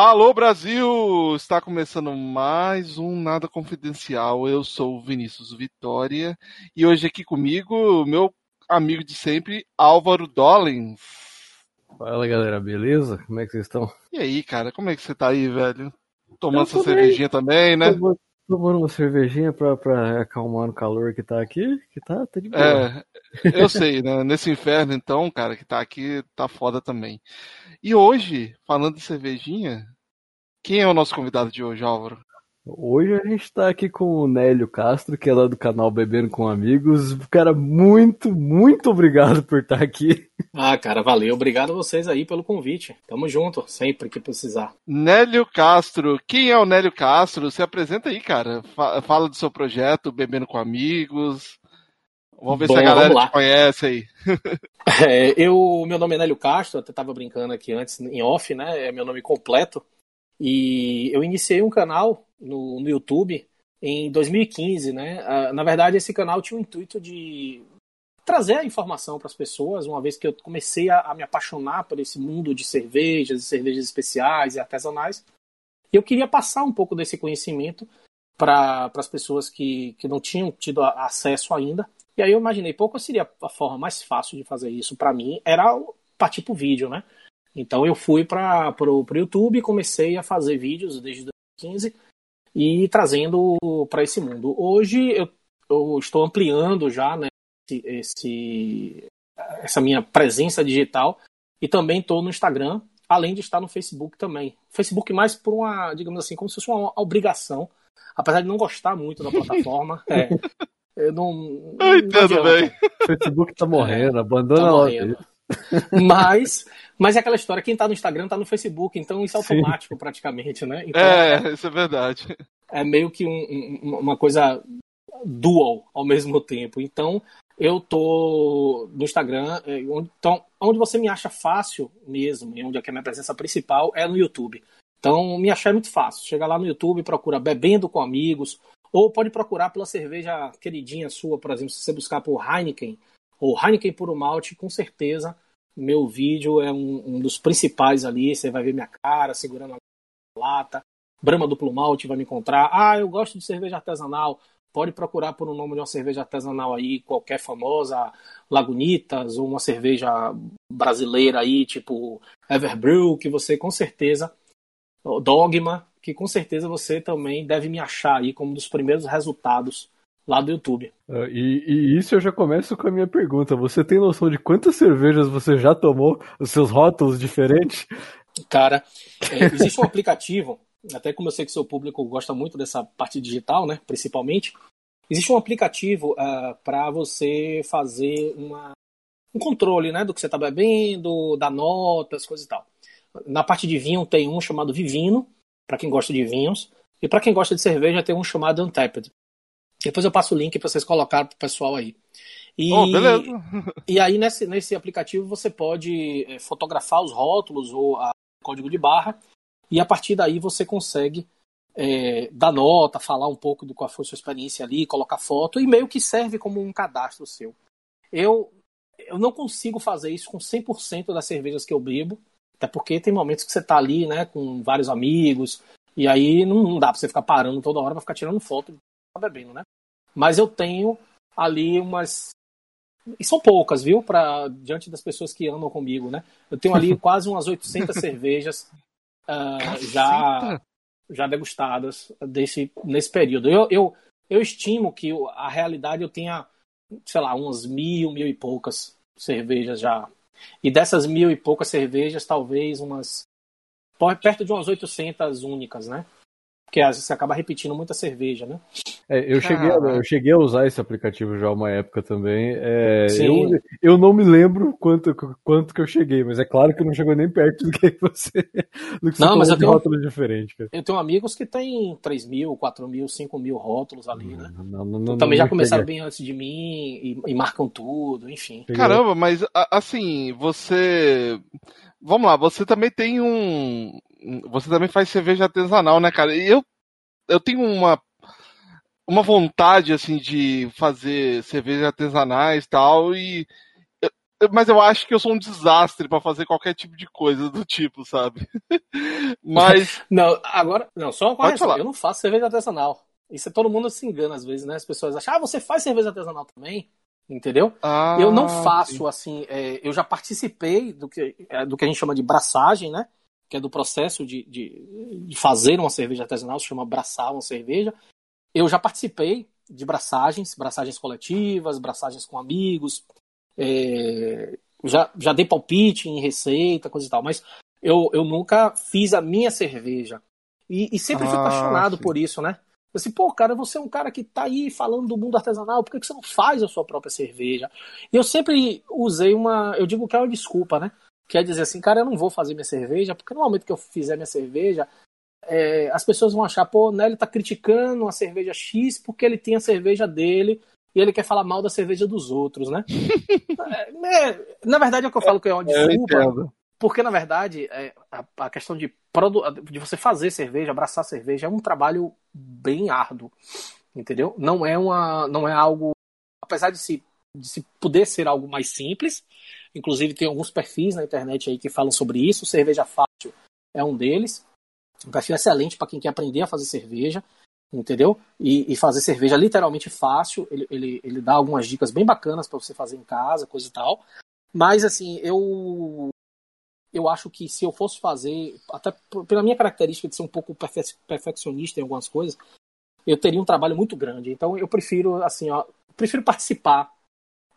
Alô Brasil! Está começando mais um Nada Confidencial. Eu sou o Vinícius Vitória e hoje aqui comigo, meu amigo de sempre, Álvaro Dollins. Fala galera, beleza? Como é que vocês estão? E aí, cara, como é que você tá aí, velho? Tomando bem. cervejinha também, né? Tomando- Tomando uma cervejinha pra, pra acalmar o calor que tá aqui, que tá, tá de boa. É, eu sei, né? Nesse inferno, então, cara, que tá aqui, tá foda também. E hoje, falando de cervejinha, quem é o nosso convidado de hoje, Álvaro? Hoje a gente tá aqui com o Nélio Castro, que é lá do canal Bebendo com Amigos. Cara, muito, muito obrigado por estar aqui. Ah, cara, valeu. Obrigado a vocês aí pelo convite. Tamo junto, sempre que precisar. Nélio Castro. Quem é o Nélio Castro? Se apresenta aí, cara. Fa- Fala do seu projeto, Bebendo com Amigos. Vamos ver se Bom, a galera te conhece aí. É, eu, meu nome é Nélio Castro, até tava brincando aqui antes em off, né? É meu nome completo. E eu iniciei um canal no, no YouTube em 2015, né? Ah, Na verdade, esse canal tinha o intuito de trazer a informação para as pessoas, uma vez que eu comecei a, a me apaixonar por esse mundo de cervejas, cervejas especiais e artesanais. E eu queria passar um pouco desse conhecimento para as pessoas que, que não tinham tido acesso ainda. E aí eu imaginei, pô, qual seria a forma mais fácil de fazer isso para mim? Era o- partir pro vídeo, né? Então eu fui para pro YouTube e comecei a fazer vídeos desde 2015 e trazendo para esse mundo. Hoje eu, eu estou ampliando já né, esse, esse- essa minha presença digital e também estou no Instagram, além de estar no Facebook também. Facebook mais por uma, digamos assim, como se fosse uma obrigação, apesar de não gostar muito da plataforma. é, eu não, Eu não entendo adianta. bem. O Facebook tá morrendo, abandona Tá morrendo. Mas, mas é aquela história, quem tá no Instagram tá no Facebook, então isso é Sim. automático praticamente, né? Então É, isso é verdade. é meio que um- um- uma coisa dual ao mesmo tempo. Então, eu tô no Instagram, é, então, onde você me acha fácil mesmo, e onde é que é a minha presença principal, é no YouTube. Então, me achar é muito fácil. Chega lá no YouTube, procura Bebendo com Amigos, ou pode procurar pela cerveja queridinha sua, por exemplo, se você buscar por Heineken, ou Heineken Puro Malte, com certeza meu vídeo é um, um dos principais ali. Você vai ver minha cara segurando a lata. Brahma Duplo Malte vai me encontrar. Ah, eu gosto de cerveja artesanal. Pode procurar por um nome de uma cerveja artesanal aí, qualquer famosa, Lagunitas, ou uma cerveja brasileira aí, tipo Everbrew, que você com certeza, Dogma, que com certeza você também deve me achar aí como um dos primeiros resultados lá do YouTube. Ah, E, e isso eu já começo com a minha pergunta. Você tem noção de quantas cervejas você já tomou? Os seus rótulos diferentes? Cara, é, existe um aplicativo, até como eu sei que seu público gosta muito dessa parte digital, né, principalmente, existe um aplicativo para você fazer uma, um controle, né, do que você está bebendo, da notas, coisas e tal. Na parte de vinho tem um chamado Vivino, para quem gosta de vinhos, e para quem gosta de cerveja tem um chamado Untapped. Depois eu passo o link para vocês colocarem pro pessoal aí. E, Oh, beleza. e aí, nesse, nesse aplicativo, você pode eh, fotografar os rótulos ou a código de barra, e a partir daí você consegue eh, dar nota, falar um pouco do qual foi a sua experiência ali, colocar foto, e meio que serve como um cadastro seu. Eu, eu não consigo fazer isso com 100% das cervejas que eu bebo, até porque tem momentos que você tá ali, né, com vários amigos, e aí não, dá pra você ficar parando toda hora pra ficar tirando foto bebendo, né? Mas eu tenho ali umas e são poucas, viu? Pra, diante das pessoas que andam comigo, né? Eu tenho ali quase umas 800 cervejas ah, já, já degustadas desse, nesse período. Eu, eu, eu estimo que a realidade eu tenha, sei lá, umas mil, mil e poucas cervejas já. E dessas mil e poucas cervejas, talvez umas. perto de umas 800 únicas, né? Porque às vezes você acaba repetindo muita cerveja, né? É, eu, cheguei a, eu cheguei a usar esse aplicativo já uma época também. É, eu, eu não me lembro quanto, quanto que eu cheguei, mas é claro que não chegou nem perto do que você, do que você Não, mas falou eu tenho- diferente, cara. Eu tenho amigos que têm 3 mil, 4 mil, 5 mil rótulos ali, né? Não, não, não, não, Também já começaram cheguei. bem antes de mim e, e marcam tudo, enfim. Caramba, mas assim, você. Vamos lá, você também tem um. Você também faz cerveja artesanal, né, cara? E eu, eu tenho uma. Uma vontade, assim, de fazer cervejas artesanais e tal, e. eu- Mas eu acho que eu sou um desastre pra fazer qualquer tipo de coisa do tipo, sabe? Mas. Não, agora, não, só uma correção. Eu não faço cerveja artesanal. Isso é todo mundo se engana às vezes, né? As pessoas acham, ah, você faz cerveja artesanal também? Entendeu? Ah, eu não faço sim. assim. é, eu já participei do que, é, do que a gente chama de braçagem, né? Que é do processo de, de, de fazer uma cerveja artesanal, se chama braçar uma cerveja. Eu já participei de braçagens, braçagens coletivas, braçagens com amigos. é, já, já dei palpite em receita, coisa e tal, mas eu, eu nunca fiz a minha cerveja. E, e sempre fui Ah, apaixonado sim. por isso, né? Eu Assim, pô, cara, você é um cara que tá aí falando do mundo artesanal, por que, que você não faz a sua própria cerveja? E eu sempre usei uma. Eu digo que é uma desculpa, né? Quer dizer assim, cara, eu não vou fazer minha cerveja, porque no momento que eu fizer minha cerveja, é, as pessoas vão achar, pô, o Nelly tá criticando a cerveja X porque ele tem a cerveja dele e ele quer falar mal da cerveja dos outros, né? É, é, na verdade é o que eu falo que é uma Eu desculpa, porque, na verdade, é, a, a questão de, de você fazer cerveja, abraçar cerveja, é um trabalho bem árduo, entendeu? Não é, uma, não é algo. Apesar de se, de se poder ser algo mais simples, inclusive tem alguns perfis na internet aí que falam sobre isso. Cerveja Fácil é um deles. Um perfil excelente para quem quer aprender a fazer cerveja, entendeu? E, e fazer cerveja literalmente fácil. Ele, ele, ele dá algumas dicas bem bacanas para você fazer em casa, coisa e tal. Mas, assim, eu eu acho que se eu fosse fazer, até pela minha característica de ser um pouco perfe- perfeccionista em algumas coisas, eu teria um trabalho muito grande. Então eu prefiro, assim, ó, prefiro participar,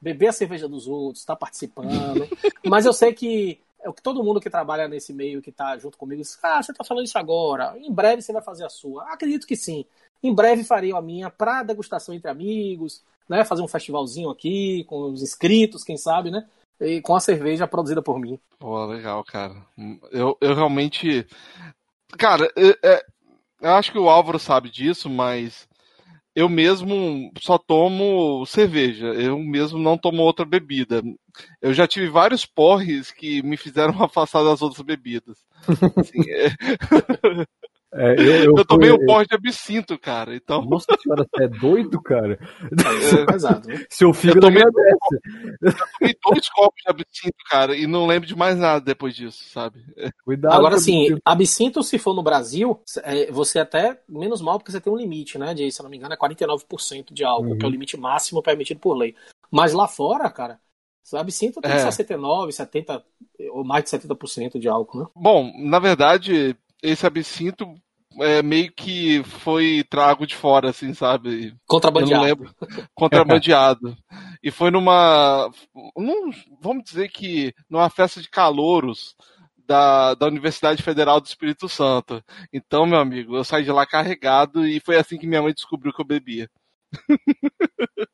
beber a cerveja dos outros, estar participando. Mas eu sei que é o que todo mundo que trabalha nesse meio, que está junto comigo, diz, ah, você está falando isso agora, em breve você vai fazer a sua. Acredito que sim. Em breve farei a minha para degustação entre amigos, né? Fazer um festivalzinho aqui, com os inscritos, quem sabe, né? E com a cerveja produzida por mim. Pô, legal, cara. Eu, eu realmente. Cara, eu, é- eu acho que o Álvaro sabe disso, mas eu mesmo só tomo cerveja. Eu mesmo não tomo outra bebida. Eu já tive vários porres que me fizeram afastar das outras bebidas. Assim, é, É, eu, eu, eu tomei fui- um porre de absinto, cara. Então. Nossa senhora, você é doido, cara? É, pesado, né? Seu fígado tomei- agradece. tomei dois copos de absinto, cara, e não lembro de mais nada depois disso, sabe? Cuidado. Agora, assim, isso. absinto, se for no Brasil, é, você até menos mal, porque você tem um limite, né? De, se eu não me engano, é 49% de álcool, Uhum. que é o limite máximo permitido por lei. Mas lá fora, cara, o absinto tem É. 69, 70, ou mais de 70% de álcool, né? Bom, na verdade, esse absinto é meio que foi trago de fora, assim, sabe? Eu não Contrabandeado. lembro. Contrabandeado. e foi numa. num- vamos dizer que numa festa de calouros da, da Universidade Federal do Espírito Santo. Então, meu amigo, eu saí de lá carregado e foi assim que minha mãe descobriu que eu bebia.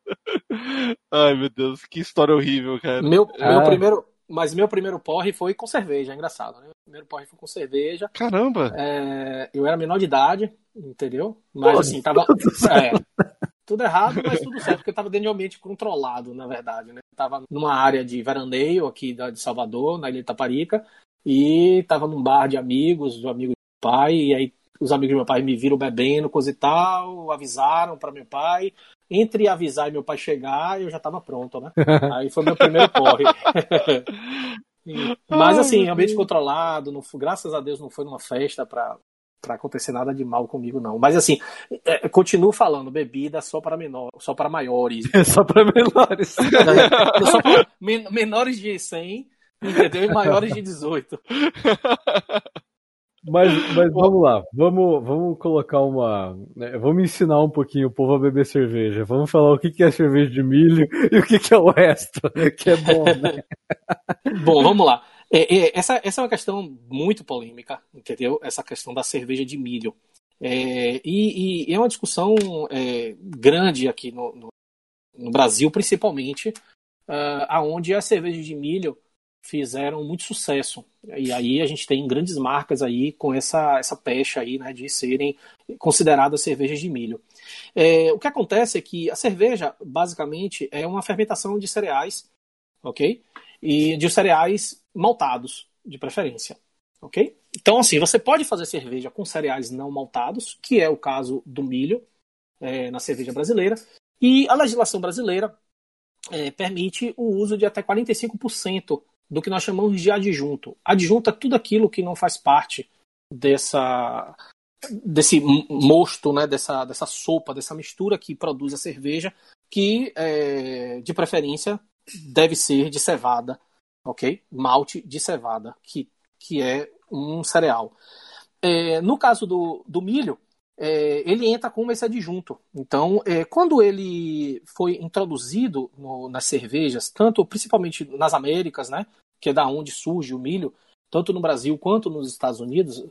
Ai, meu Deus, que história horrível, cara. Meu, Ah. meu primeiro, mas meu primeiro porre foi com cerveja, é engraçado, né? Meu primeiro porre foi com cerveja. Caramba! É, eu era menor de idade, entendeu? Mas Pô, assim, tava. tudo certo. É, tudo errado, mas tudo certo, porque eu tava dentro de um ambiente controlado, na verdade, né? Eu tava numa área de veraneio aqui de Salvador, na Ilha de Taparica, e tava num bar de amigos, do amigo do pai, e aí os amigos do meu pai me viram bebendo, coisa e tal, avisaram para meu pai. Entre avisar e meu pai chegar, eu já tava pronto, né? Aí foi meu primeiro porre. E- Mas assim, ambiente controlado, não, foi- graças a Deus não foi numa festa pra, pra acontecer nada de mal comigo, não. Mas assim, é, continuo falando, bebida só para menor, só para maiores. É só pra menores. só para men- menores de 100, entendeu? E maiores de 18. Mas, mas vamos lá, vamos, vamos colocar uma. né, Vamos ensinar um pouquinho o povo a beber cerveja. Vamos falar o que que é cerveja de milho e o que que é o resto, que é bom, né? Bom, vamos lá. É, é, essa, essa é uma questão muito polêmica, entendeu? Essa questão da cerveja de milho. É, e, e, é uma discussão é, grande aqui no, no, no, Brasil, principalmente, uh, aonde as cervejas de milho fizeram muito sucesso. E aí a gente tem grandes marcas aí com essa, essa pecha aí, né, de serem consideradas cervejas de milho. É, o que acontece é que a cerveja, basicamente, é uma fermentação de cereais, ok? E de cereais maltados, de preferência, ok? Então, assim, você pode fazer cerveja com cereais não maltados, que é o caso do milho é, na cerveja brasileira, e a legislação brasileira é, permite o uso de até 45% do que nós chamamos de adjunto. Adjunto é tudo aquilo que não faz parte dessa desse mosto, né, dessa, dessa sopa, dessa mistura que produz a cerveja, que é, de preferência deve ser de cevada, ok? Malte de cevada, que, que é um cereal. É, no caso do, do milho, é, ele entra como esse adjunto. Então, é, quando ele foi introduzido no, nas cervejas, tanto principalmente nas Américas, né, que é da onde surge o milho, tanto no Brasil quanto nos Estados Unidos,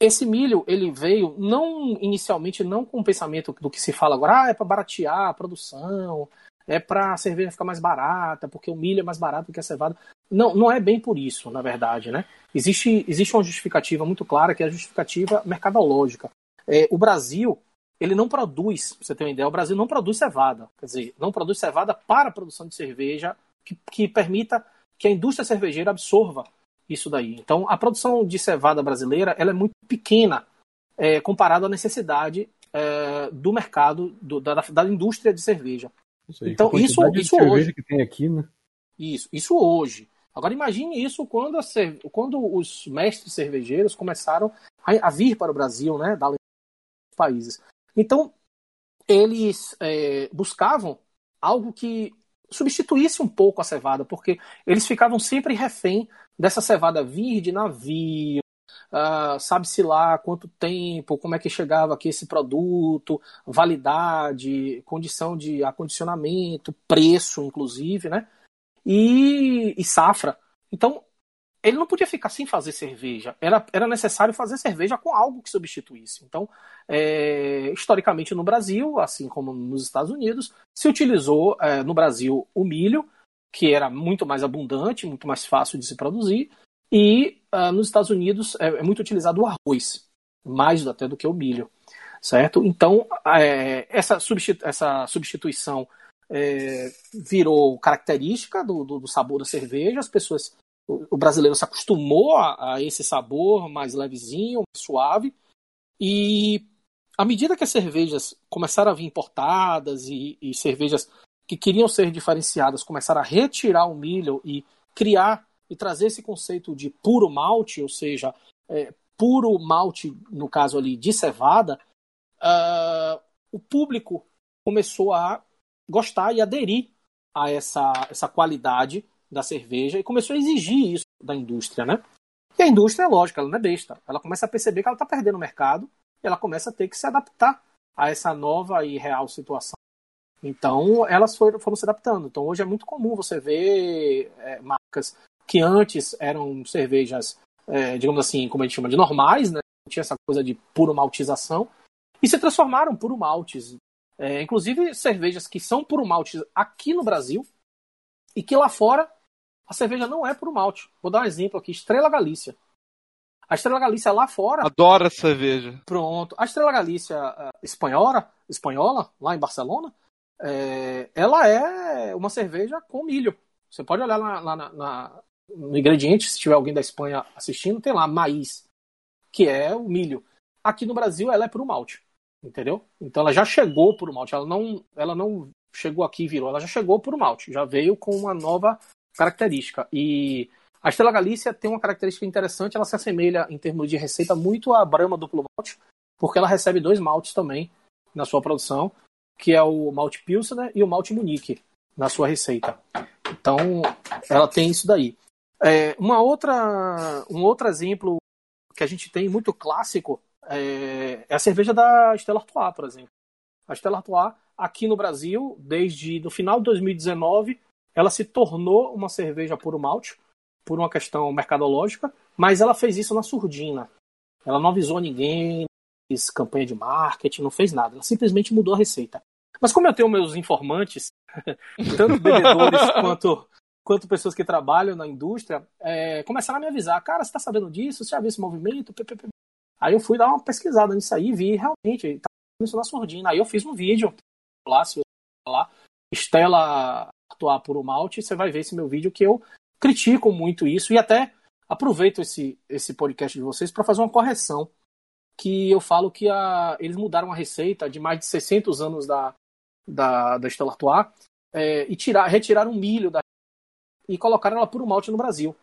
esse milho ele veio não inicialmente não com o pensamento do que se fala agora, ah, é para baratear a produção, é para a cerveja ficar mais barata, porque o milho é mais barato do que a cevada. Não, não é bem por isso, na verdade, né? Existe, existe uma justificativa muito clara, que é a justificativa mercadológica. É, o Brasil, ele não produz, pra você ter uma ideia, o Brasil não produz cevada. Quer dizer, não produz cevada para a produção de cerveja que, que permita que a indústria cervejeira absorva isso daí. Então, a produção de cevada brasileira ela é muito pequena é, comparada à necessidade é, do mercado, do, da, da indústria de cerveja. Isso então, isso, isso hoje. Que tem aqui, né? Isso, isso hoje. Agora imagine isso quando, a, quando os mestres cervejeiros começaram a, a vir para o Brasil, né, da países. Então, eles é, buscavam algo que substituísse um pouco a cevada, porque eles ficavam sempre refém dessa cevada vir de navio, uh, sabe-se lá quanto tempo, como é que chegava aqui esse produto, validade, condição de acondicionamento, preço, inclusive, né? E, e safra. Então, ele não podia ficar sem fazer cerveja. Era, era necessário fazer cerveja com algo que substituísse. Então, é, historicamente no Brasil, assim como nos Estados Unidos, se utilizou é, no Brasil o milho, que era muito mais abundante, muito mais fácil de se produzir, e uh, nos Estados Unidos é, é, muito utilizado o arroz, mais até do que o milho, certo? Então, é, essa, substitu essa substituição é, virou característica do, do, do sabor da cerveja, as pessoas o brasileiro se acostumou a, a, esse sabor mais levezinho, suave. E à medida que as cervejas começaram a vir importadas e, e cervejas que queriam ser diferenciadas começaram a retirar o milho e criar e trazer esse conceito de puro malte, ou seja, é, puro malte, no caso ali de cevada, uh, o público começou a gostar e aderir a essa, essa qualidade da cerveja e começou a exigir isso da indústria, né? E a indústria, é lógico, ela não é besta. Ela começa a perceber que ela está perdendo o mercado e ela começa a ter que se adaptar a essa nova e real situação. Então, elas foram, foram se adaptando. Então, hoje é muito comum você ver é, marcas que antes eram cervejas, é, digamos assim, como a gente chama de normais, né? Não tinha essa coisa de puro maltização, e se transformaram puro maltes. É, inclusive, cervejas que são puro maltes aqui no Brasil e que lá fora a cerveja não é puro malte. Vou dar um exemplo aqui: Estrela Galícia. A Estrela Galícia lá fora. Adoro a cerveja. Pronto. A Estrela Galícia uh, espanhola, espanhola, lá em Barcelona, é, ela é uma cerveja com milho. Você pode olhar lá, lá na, na, no ingrediente, se tiver alguém da Espanha assistindo, tem lá maíz, que é o milho. Aqui no Brasil ela é puro malte, entendeu? Então ela já chegou puro malte, ela não, ela não chegou aqui e virou, ela já chegou puro malte, já veio com uma nova característica. E a Estrela Galícia tem uma característica interessante, ela se assemelha em termos de receita muito à Brahma duplo malte, porque ela recebe dois maltes também na sua produção, que é o malte Pilsner e o malte Munique na sua receita. Então, ela tem isso daí. É, uma outra, um outro exemplo que a gente tem muito clássico é, é a cerveja da Stella Artois, por exemplo. A Stella Artois, aqui no Brasil, desde no final de 2019, ela se tornou uma cerveja puro malte, por uma questão mercadológica, mas ela fez isso na surdina. Ela não avisou ninguém, fez campanha de marketing, não fez nada. Ela simplesmente mudou a receita. Mas como eu tenho meus informantes, tanto bebedores quanto, quanto pessoas que trabalham na indústria, é, começaram a me avisar, cara, você está sabendo disso? Você já viu esse movimento? Aí eu fui dar uma pesquisada nisso aí e vi realmente, tá isso na surdina. Aí eu fiz um vídeo lá, se você lá, Estela atuar por um malte, você vai ver esse meu vídeo que eu critico muito isso e até aproveito esse, esse podcast de vocês para fazer uma correção que eu falo que a, eles mudaram a receita de mais de 600 anos da, da, da Stella Artois é, e tirar, retiraram milho da, e colocaram ela por um malte no Brasil.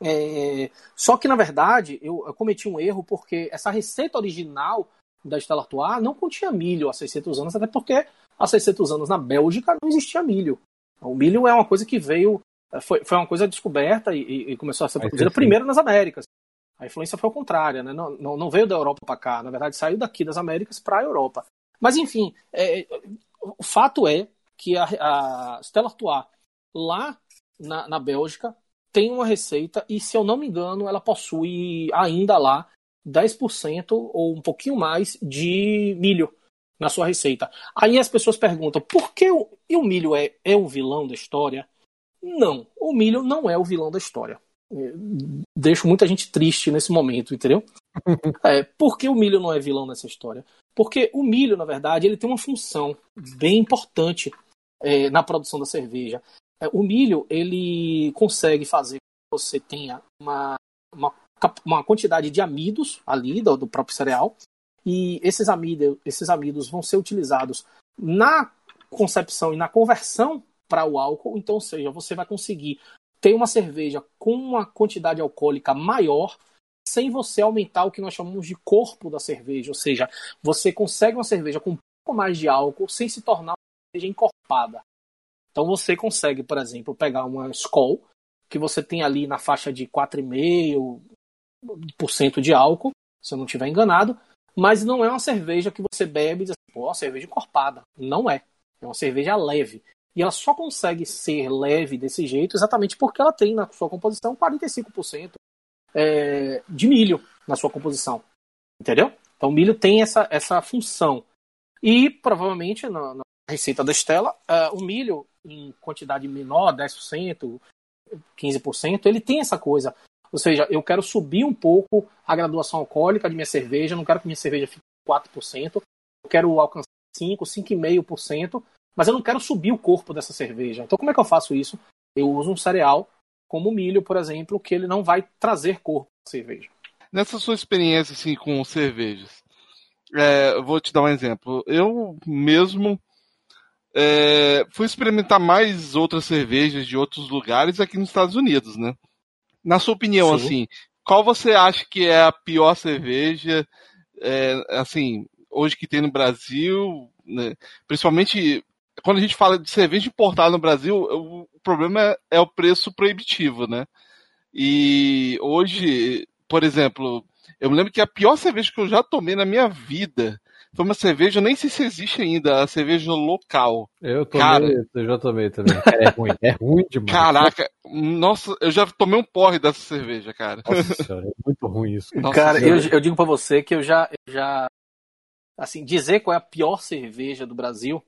É, só que, na verdade, eu, eu, cometi um erro porque essa receita original da Stella Artois não continha milho há 600 anos, até porque há 600 anos na Bélgica não existia milho. O milho é uma coisa que veio, é, foi, foi uma coisa descoberta e, e começou a ser produzida primeiro nas Américas. A influência foi contrária, né? não, não, não veio da Europa para cá, na verdade saiu daqui das Américas para a Europa. Mas enfim, é, o fato é que a, a Stella Artois, lá na, na Bélgica, tem uma receita e, se eu não me engano, ela possui ainda lá 10% ou um pouquinho mais de milho na sua receita. Aí as pessoas perguntam: por que o, o milho é, é o vilão da história? Não, o milho não é o vilão da história. É, deixo muita gente triste nesse momento, entendeu? É, por que o milho não é vilão nessa história? Porque o milho, na verdade, ele tem uma função bem importante é, na produção da cerveja. É, o milho, ele consegue fazer que você tenha uma, uma, uma quantidade de amidos ali do, do próprio cereal, e esses amidos, esses amidos vão ser utilizados na concepção e na conversão para o álcool. Então, ou seja, você vai conseguir ter uma cerveja com uma quantidade alcoólica maior sem você aumentar o que nós chamamos de corpo da cerveja, ou seja, você consegue uma cerveja com um pouco mais de álcool sem se tornar uma cerveja encorpada. Então você consegue, por exemplo, pegar uma Skol, que você tem ali na faixa de 4,5% de álcool, se eu não estiver enganado, mas não é uma cerveja que você bebe e diz assim, pô, uma cerveja encorpada. Não é. É uma cerveja leve. E ela só consegue ser leve desse jeito exatamente porque ela tem na sua composição 45% é, de milho na sua composição. Entendeu? Então o milho tem essa, essa função. E provavelmente na, na receita da Estela, uh, o milho em quantidade menor, 10%, 15%, ele tem essa coisa. Ou seja, eu quero subir um pouco a graduação alcoólica de minha cerveja, não quero que minha cerveja fique 4%, eu quero alcançar 5, 5,5%, mas eu não quero subir o corpo dessa cerveja. Então como é que eu faço isso? Eu uso um cereal como o milho, por exemplo, que ele não vai trazer corpo à cerveja. Nessa sua experiência assim, com cervejas, é, vou te dar um exemplo. Eu mesmo é, fui experimentar mais outras cervejas de outros lugares aqui nos Estados Unidos, né? Na sua opinião, Sim. assim, qual você acha que é a pior cerveja, é, assim, hoje que tem no Brasil, né? principalmente quando a gente fala de cerveja importada no Brasil, o problema é, é o preço proibitivo, né? E hoje, por exemplo, eu me lembro que a pior cerveja que eu já tomei na minha vida foi uma cerveja, nem sei se existe ainda, a cerveja local. Eu tomei, Cara, eu já tomei também. É ruim, é ruim demais. Caraca, nossa, eu já tomei um porre dessa cerveja, cara. Nossa senhora, é muito ruim isso. Nossa cara, eu, eu, digo para você que eu já, eu já, assim, dizer qual é a pior cerveja do Brasil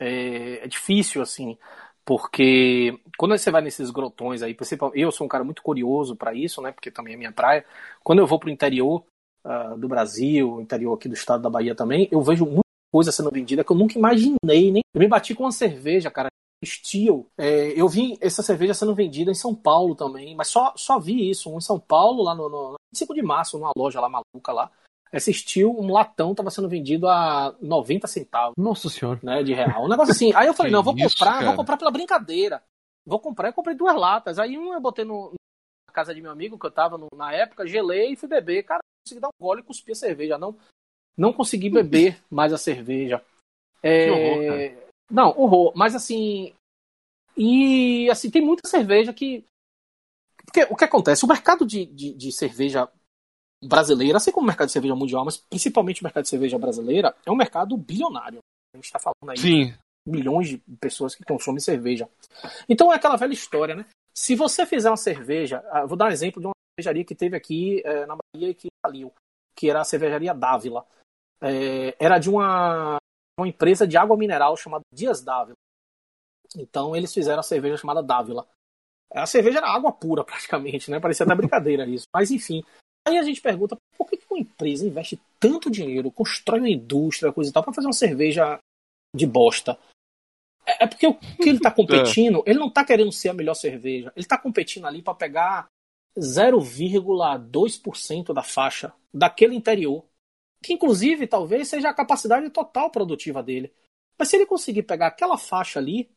é, é difícil, assim, porque quando você vai nesses grotões aí, principalmente, eu sou um cara muito curioso para isso, né, porque também é minha praia. Quando eu vou pro interior, uh, do Brasil, interior aqui do estado da Bahia também, eu vejo muita coisa sendo vendida que eu nunca imaginei, nem. Eu me bati com uma cerveja, cara, Steel. É, eu vi essa cerveja sendo vendida em São Paulo também, mas só, só vi isso, um em São Paulo, lá no, no 25 de março, numa loja lá maluca lá. Essa Steel, um latão, estava sendo vendido a 90 centavos. Nossa senhora. Né, de real. Um negócio assim. Aí eu falei, não, vou isso, comprar, cara? vou comprar pela brincadeira. Vou comprar, eu comprei duas latas. Aí uma eu botei no, na casa de meu amigo, que eu tava no, na época, gelei e fui beber. Cara, consegui dar um gole e cuspir a cerveja. Não, não consegui beber mais a cerveja. É... Horror. Não, horror. Mas assim. E assim, tem muita cerveja que. Porque o que acontece? O mercado de, de, de cerveja brasileira, assim como o mercado de cerveja mundial, mas principalmente o mercado de cerveja brasileira, é um mercado bilionário. A gente está falando aí Sim. de milhões de pessoas que consomem cerveja. Então é aquela velha história, né? Se você fizer uma cerveja, ah, vou dar um exemplo de uma cervejaria que teve aqui é, na Bahia e que faliu. que era a cervejaria Dávila. É, era de uma, uma empresa de água mineral chamada Dias Dávila. Então eles fizeram a cerveja chamada Dávila. A cerveja era água pura, praticamente, né? Parecia até brincadeira isso. Mas enfim. Aí a gente pergunta por que uma empresa investe tanto dinheiro, constrói uma indústria, coisa e tal, para fazer uma cerveja de bosta. É, é porque o que ele está competindo, ele não está querendo ser a melhor cerveja. Ele está competindo ali para pegar 0,2% da faixa daquele interior. Que inclusive talvez seja a capacidade total produtiva dele. Mas se ele conseguir pegar aquela faixa ali,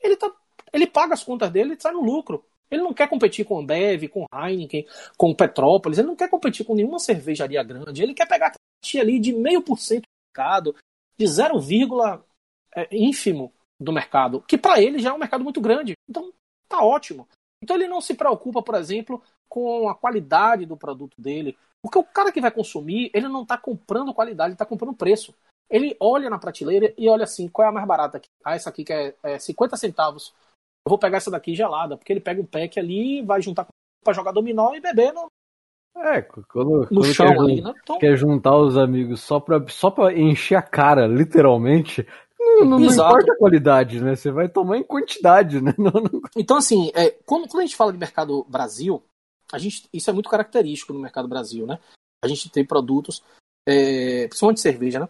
ele, tá, ele paga as contas dele e sai no lucro. Ele não quer competir com Ambev, com Heineken, com Petrópolis, ele não quer competir com nenhuma cervejaria grande, ele quer pegar a fatia ali de meio por cento do mercado, de 0, é, ínfimo do mercado, que para ele já é um mercado muito grande. Então, tá ótimo. Então ele não se preocupa, por exemplo, com a qualidade do produto dele, porque o cara que vai consumir, ele não está comprando qualidade, ele está comprando preço. Ele olha na prateleira e olha assim, qual é a mais barata aqui? Ah, essa aqui que é, é 50 centavos eu vou pegar essa daqui gelada, porque ele pega um pack ali, vai juntar para jogar dominó e beber no, é, quando, no quando chão quer, ali, né? Então... quer juntar os amigos só pra, só pra encher a cara, literalmente, não, não, importa a qualidade, né? Você vai tomar em quantidade, né? Não, não... Então, assim, é, quando, quando a gente fala de mercado Brasil, a gente, isso é muito característico no mercado Brasil, né? A gente tem produtos, é, principalmente cerveja, né?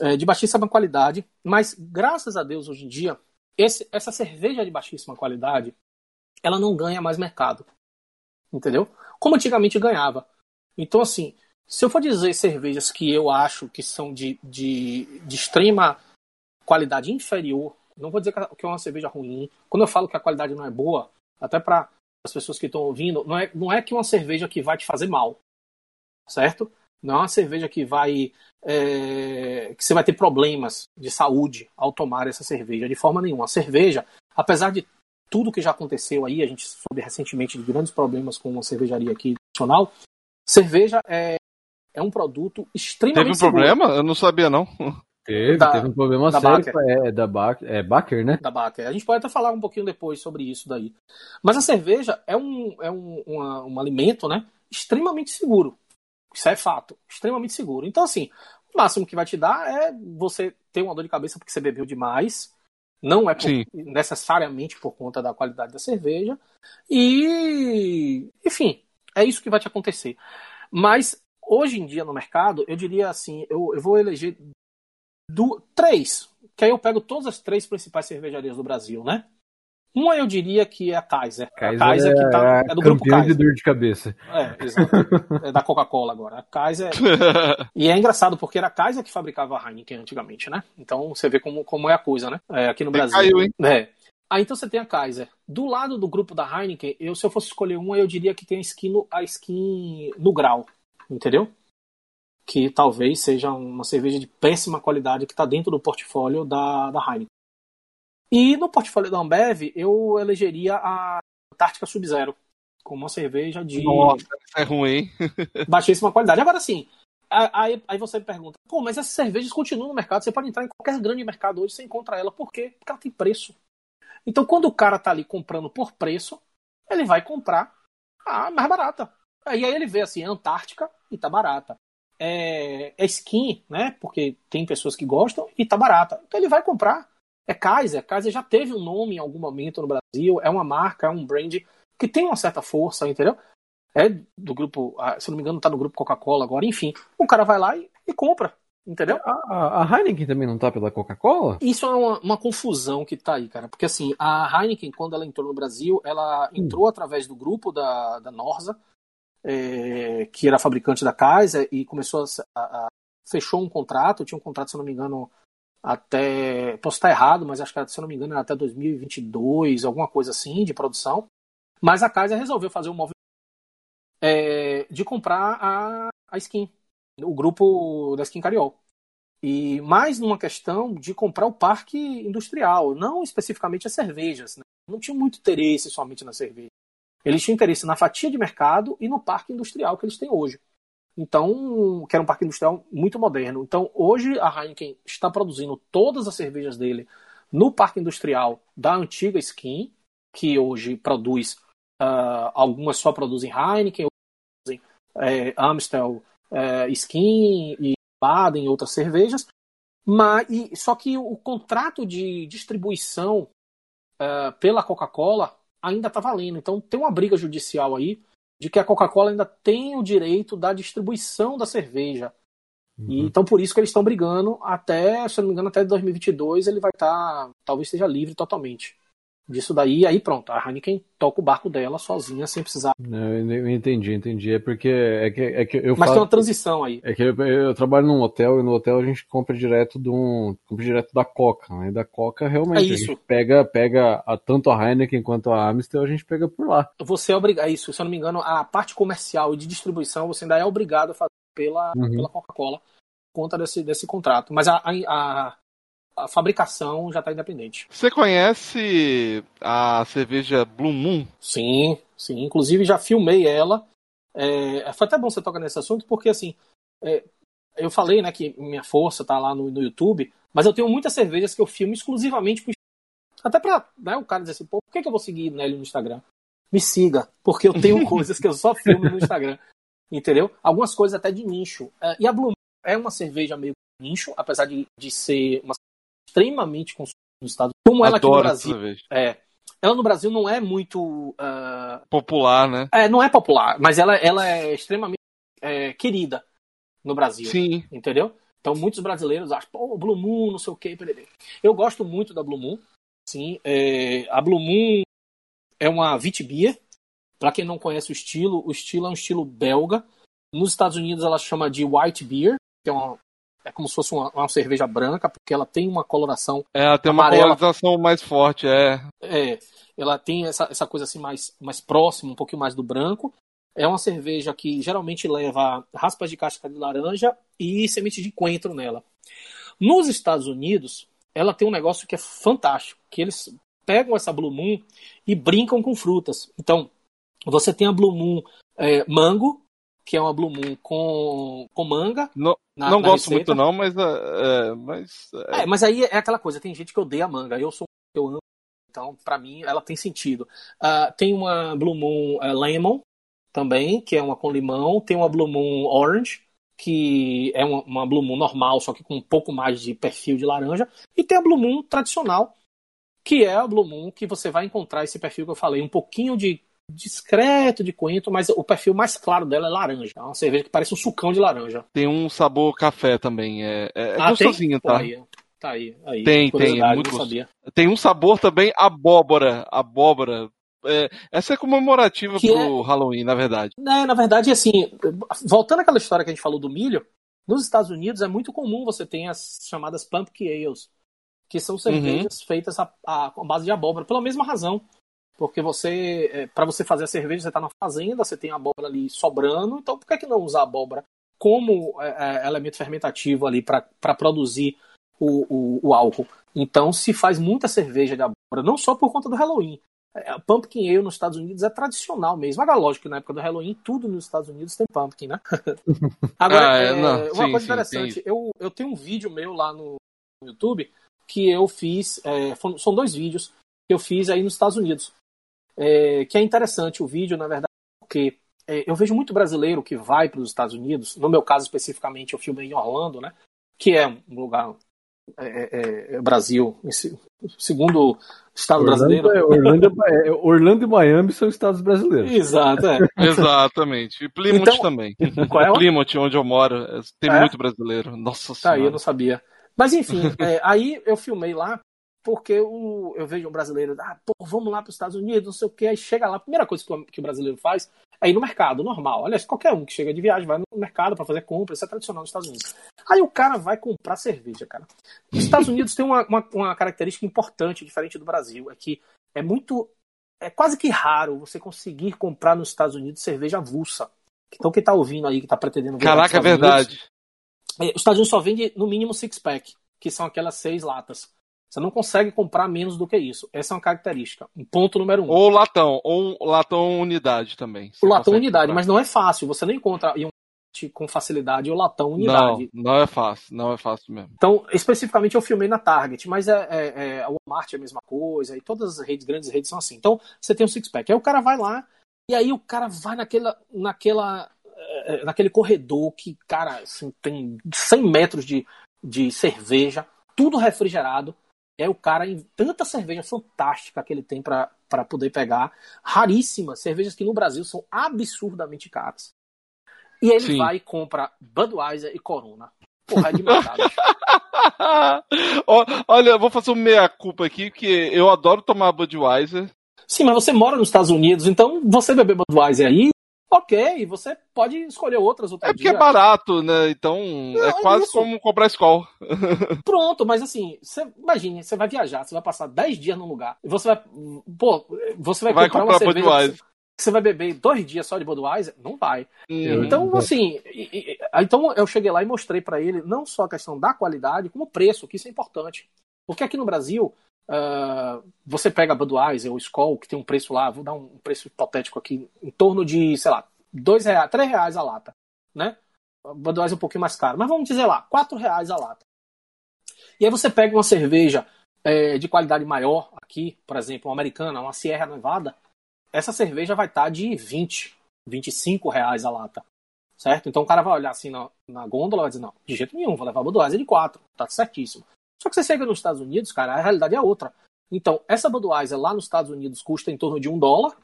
É, de baixíssima qualidade, mas graças a Deus hoje em dia esse, essa cerveja de baixíssima qualidade, ela não ganha mais mercado. Entendeu? Como antigamente ganhava. Então, assim, se eu for dizer cervejas que eu acho que são de, de, de extrema qualidade inferior, não vou dizer que é uma cerveja ruim. Quando eu falo que a qualidade não é boa, até para as pessoas que estão ouvindo, não é, não é que uma cerveja que vai te fazer mal, certo? Não é uma cerveja que vai. É, que você vai ter problemas de saúde ao tomar essa cerveja, de forma nenhuma. A cerveja, apesar de tudo que já aconteceu aí, a gente soube recentemente de grandes problemas com uma cervejaria aqui nacional. Cerveja é, é um produto extremamente. Teve um seguro. problema? Eu não sabia, não. Teve, da, teve um problema da sério. Baker. É, da Baker, é Baker, né? Da Baker. A gente pode até falar um pouquinho depois sobre isso daí. Mas a cerveja é um, é um, uma, um alimento né, extremamente seguro. Isso é fato. Extremamente seguro. Então, assim, o máximo que vai te dar é você ter uma dor de cabeça porque você bebeu demais. Não é por, necessariamente por conta da qualidade da cerveja. E, enfim, é isso que vai te acontecer. Mas, hoje em dia no mercado, eu diria assim: eu, eu vou eleger do, três. Que aí eu pego todas as três principais cervejarias do Brasil, né? Uma eu diria que é a Kaiser. Kaiser a Kaiser que tá, é, é do grupo Kaiser. de dor de cabeça. É, exato. É da Coca-Cola agora. A Kaiser. e é engraçado porque era a Kaiser que fabricava a Heineken antigamente, né? Então você vê como, como é a coisa, né? É, aqui no Brasil. Caiu, hein? É. Aí então você tem a Kaiser. Do lado do grupo da Heineken, eu, se eu fosse escolher uma, eu diria que tem a skin no, a skin no grau. Entendeu? Que talvez seja uma cerveja de péssima qualidade que está dentro do portfólio da, da Heineken. E no portfólio da Ambev, eu elegeria a Antártica Sub-Zero, como uma cerveja de. Nossa, é ruim. baixíssima qualidade. Agora sim, aí, aí você me pergunta, pô, mas essas cervejas continuam no mercado, você pode entrar em qualquer grande mercado hoje, você encontra ela. Por quê? Porque ela tem preço. Então, quando o cara tá ali comprando por preço, ele vai comprar a mais barata. Aí, aí ele vê assim, Antártica e tá barata. É, é skin, né? Porque tem pessoas que gostam e tá barata. Então ele vai comprar é Kaiser. Kaiser já teve um nome em algum momento no Brasil, é uma marca, é um brand que tem uma certa força, entendeu? É do grupo, ah, se não me engano, tá no grupo Coca-Cola agora, enfim. O cara vai lá e, e compra, entendeu? A, a, Heineken também não tá pela Coca-Cola? Isso é uma, uma, confusão que tá aí, cara. Porque assim, a Heineken, quando ela entrou no Brasil, ela hum. entrou através do grupo da, da Norza, é, que era fabricante da Kaiser, e começou a, a, fechou um contrato, tinha um contrato, se não me engano, até. Posso estar errado, mas acho que, se não me engano, era até 2022, alguma coisa assim, de produção. Mas a Kaiser resolveu fazer um movimento é, de comprar a, a skin, o grupo da Skin Cariol. E mais numa questão de comprar o parque industrial, não especificamente as cervejas. Né? Não tinha muito interesse somente na cerveja. Eles tinham interesse na fatia de mercado e no parque industrial que eles têm hoje. Então, que era um parque industrial muito moderno. Então, hoje a Heineken está produzindo todas as cervejas dele no parque industrial da antiga Skin, que hoje produz, uh, algumas só produzem Heineken, produzem é, Amstel, é, Skin e Baden e outras cervejas. Mas, e, só que o contrato de distribuição é, pela Coca-Cola ainda está valendo. Então tem uma briga judicial aí de que a Coca-Cola ainda tem o direito da distribuição da cerveja. Uhum. E, então por isso que eles estão brigando até, se não me engano, até 2022 ele vai estar, tá, talvez esteja livre totalmente disso daí, aí pronto, a Heineken toca o barco dela sozinha, sem precisar. Eu entendi, entendi. É porque é que, é que eu Mas falo, tem uma transição aí. É que eu, eu, trabalho num hotel e no hotel a gente compra direto de um, compra direto da Coca, né? Da Coca realmente é isso. pega, pega a, tanto a Heineken quanto a Amstel, a gente pega por lá. Você é obrigado, é isso, se eu não me engano, a parte comercial e de distribuição você ainda é obrigado a fazer pela, uhum. pela Coca-Cola conta desse, desse contrato. Mas a, a, a fabricação já está independente. Você conhece a cerveja Blue Moon? Sim, sim. Inclusive já filmei ela. É, foi até bom você tocar nesse assunto, porque assim, é, eu falei né, que minha força tá lá no, no, YouTube, mas eu tenho muitas cervejas que eu filmo exclusivamente pro Até pra né, o cara dizer assim, pô, por que, que eu vou seguir Nélio no Instagram? Me siga, porque eu tenho coisas que eu só filmo no Instagram. Entendeu? Algumas coisas até de nicho. É, e a Blue Moon é uma cerveja meio nicho, apesar de, de ser uma extremamente consumida nos Estados Unidos. Como ela aqui no Brasil. É, ela no Brasil não é muito. Uh... Popular, né? É, não é popular, mas ela, ela é extremamente é, querida no Brasil. Sim. Entendeu? Então muitos brasileiros acham, pô, Blue Moon, não sei o que, Eu gosto muito da Blue Moon. Sim, é, a Blue Moon é uma Vitbier. Para quem não conhece o estilo, o estilo é um estilo belga. Nos Estados Unidos ela chama de White Beer, que é uma, é como se fosse uma, uma, cerveja branca, porque ela tem uma coloração. É, ela tem uma amarela. colorização mais forte, é. É, ela tem essa, essa coisa assim mais, mais próxima, um pouquinho mais do branco. É uma cerveja que geralmente leva raspas de casca de laranja e semente de coentro nela. Nos Estados Unidos, ela tem um negócio que é fantástico, que eles pegam essa Blue Moon e brincam com frutas. Então, você tem a Blue Moon é, mango, que é uma Blue Moon com, com manga. Não, na, não na gosto receita. muito não, mas, é, é, mas é... é... mas aí é aquela coisa, tem gente que odeia manga, eu sou eu amo, então para mim ela tem sentido. Uh, tem uma Blue Moon uh, Lemon também, que é uma com limão, tem uma Blue Moon Orange, que é uma, uma Blue Moon normal, só que com um pouco mais de perfil de laranja, e tem a Blue Moon tradicional, que é a Blue Moon que você vai encontrar esse perfil que eu falei, um pouquinho de discreto de coentro, mas o perfil mais claro dela é laranja. É uma cerveja que parece um sucão de laranja. Tem um sabor café também. É, é ah, gostosinho, tá? Pô, aí, tá aí, aí. Tem, tem. É muito sabia. Tem um sabor também abóbora. Abóbora. É, essa é comemorativa que pro é... Halloween, na verdade. É, na verdade, assim, voltando àquela história que a gente falou do milho, nos Estados Unidos é muito comum você ter as chamadas pumpkin ales, que são cervejas uhum. feitas a base de abóbora, pela mesma razão porque você, é, para você fazer a cerveja, você está na fazenda, você tem a abóbora ali sobrando, então por que, que não usar a abóbora como é, é, elemento fermentativo ali para produzir o, o, o, álcool? Então se faz muita cerveja de abóbora, não só por conta do Halloween. É, pumpkin Ale nos Estados Unidos é tradicional mesmo. Agora, lógico que na época do Halloween, tudo nos Estados Unidos tem pumpkin, né? Agora, ah, é, é, não, uma sim, coisa sim, interessante, sim. Eu, eu tenho um vídeo meu lá no YouTube que eu fiz, é, são dois vídeos que eu fiz aí nos Estados Unidos é, que é interessante o vídeo, na verdade, porque é, eu vejo muito brasileiro que vai para os Estados Unidos, no meu caso especificamente, eu filmei em Orlando, né? Que é um lugar é, é, é Brasil, segundo estado Orlando brasileiro. É, Orlando, é, Orlando, e Miami são estados brasileiros. Exato, é. Exatamente. E Plymouth então, também. Qual é? Plymouth, onde eu moro, tem muito brasileiro. Nossa Senhora. Tá aí, eu não sabia. Mas enfim, aí eu filmei lá porque o, eu vejo um brasileiro, ah, pô, vamos lá para os Estados Unidos, não sei o que, aí chega lá, a primeira coisa que o, que o brasileiro faz é ir no mercado, normal. Aliás, qualquer um que chega de viagem vai no mercado para fazer compra, isso é tradicional nos Estados Unidos. Aí o cara vai comprar cerveja, cara. Os Estados Unidos tem uma, uma, uma característica importante, diferente do Brasil, é que é muito, é quase que raro você conseguir comprar nos Estados Unidos cerveja avulsa. Então quem tá ouvindo aí, que tá pretendendo... Caraca, é verdade. Unidos, é, os Estados Unidos só vende no mínimo six-pack, que são aquelas seis latas. Você não consegue comprar menos do que isso. Essa é uma característica. Um ponto número um. Ou latão, ou latão unidade também. O latão unidade, comprar. mas não é fácil. Você não encontra um com facilidade o latão unidade. Não, não é fácil, não é fácil mesmo. Então, especificamente eu filmei na Target, mas é, é, é a Walmart é a mesma coisa, e todas as redes, grandes redes são assim. Então, você tem um six-pack. Aí o cara vai lá, e aí o cara vai naquela, naquela é, naquele corredor que, cara, assim, tem 100 metros de, de cerveja, tudo refrigerado. Aí o cara, em tanta cerveja fantástica que ele tem para poder pegar, raríssimas, cervejas que no Brasil são absurdamente caras. E ele Sim. vai e compra Budweiser e Corona. Porra, é de matar, Olha, eu vou fazer uma meia-culpa aqui, que eu adoro tomar Budweiser. Sim, mas você mora nos Estados Unidos, então você beber Budweiser aí, ok, você pode escolher outras outro É porque dia. é barato, né? Então Não, é, é quase isso. como comprar escola. Pronto, mas assim, você, imagine, você vai viajar, você vai passar 10 dias num lugar, e você vai. Pô, você vai, vai comprar, comprar uma cerveja. Você vai beber dois dias só de Budweiser? Não vai. Uhum. Então, assim, e, e, então eu cheguei lá e mostrei para ele não só a questão da qualidade, como o preço, que isso é importante. Porque aqui no Brasil, uh, você pega a Budweiser ou Skoll, que tem um preço lá, vou dar um preço hipotético aqui, em torno de, sei lá, dois reais, três reais a lata, né? A Budweiser é um pouquinho mais caro, mas vamos dizer lá, quatro reais a lata. E aí você pega uma cerveja é, de qualidade maior aqui, por exemplo, uma americana, uma Sierra Nevada, essa cerveja vai estar tá de 20, 25 reais a lata. Certo? Então o cara vai olhar assim na, na gôndola e vai dizer, não, de jeito nenhum, vou levar a Budweiser de 4, tá certíssimo. Só que você chega nos Estados Unidos, cara, a realidade é outra. Então, essa Budweiser lá nos Estados Unidos custa em torno de um dólar,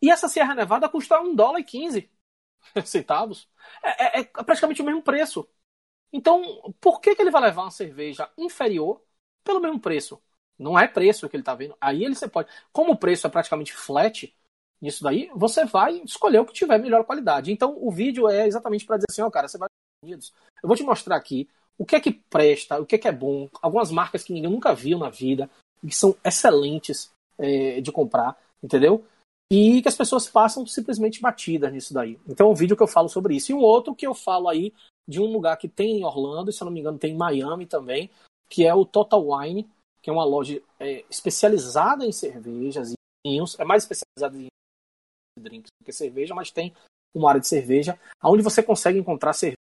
e essa Sierra Nevada custa um dólar e 15 centavos. É, é, é, praticamente o mesmo preço. Então, por que, que ele vai levar uma cerveja inferior pelo mesmo preço? Não é preço que ele está vendo. Aí ele você pode. Como o preço é praticamente flat, nisso daí, você vai escolher o que tiver melhor qualidade. Então o vídeo é exatamente para dizer assim, ó, oh, cara, você vai Unidos. Eu vou te mostrar aqui o que é que presta, o que é que é bom, algumas marcas que ninguém nunca viu na vida, que são excelentes é, de comprar, entendeu? E que as pessoas passam simplesmente batidas nisso daí. Então é um vídeo que eu falo sobre isso. E um outro que eu falo aí de um lugar que tem em Orlando, se eu não me engano tem em Miami também, que é o Total Wine, que é uma loja é, especializada em cervejas e vinhos, é mais especializada em drinks do que cerveja, mas tem uma área de cerveja, onde você consegue encontrar cervejas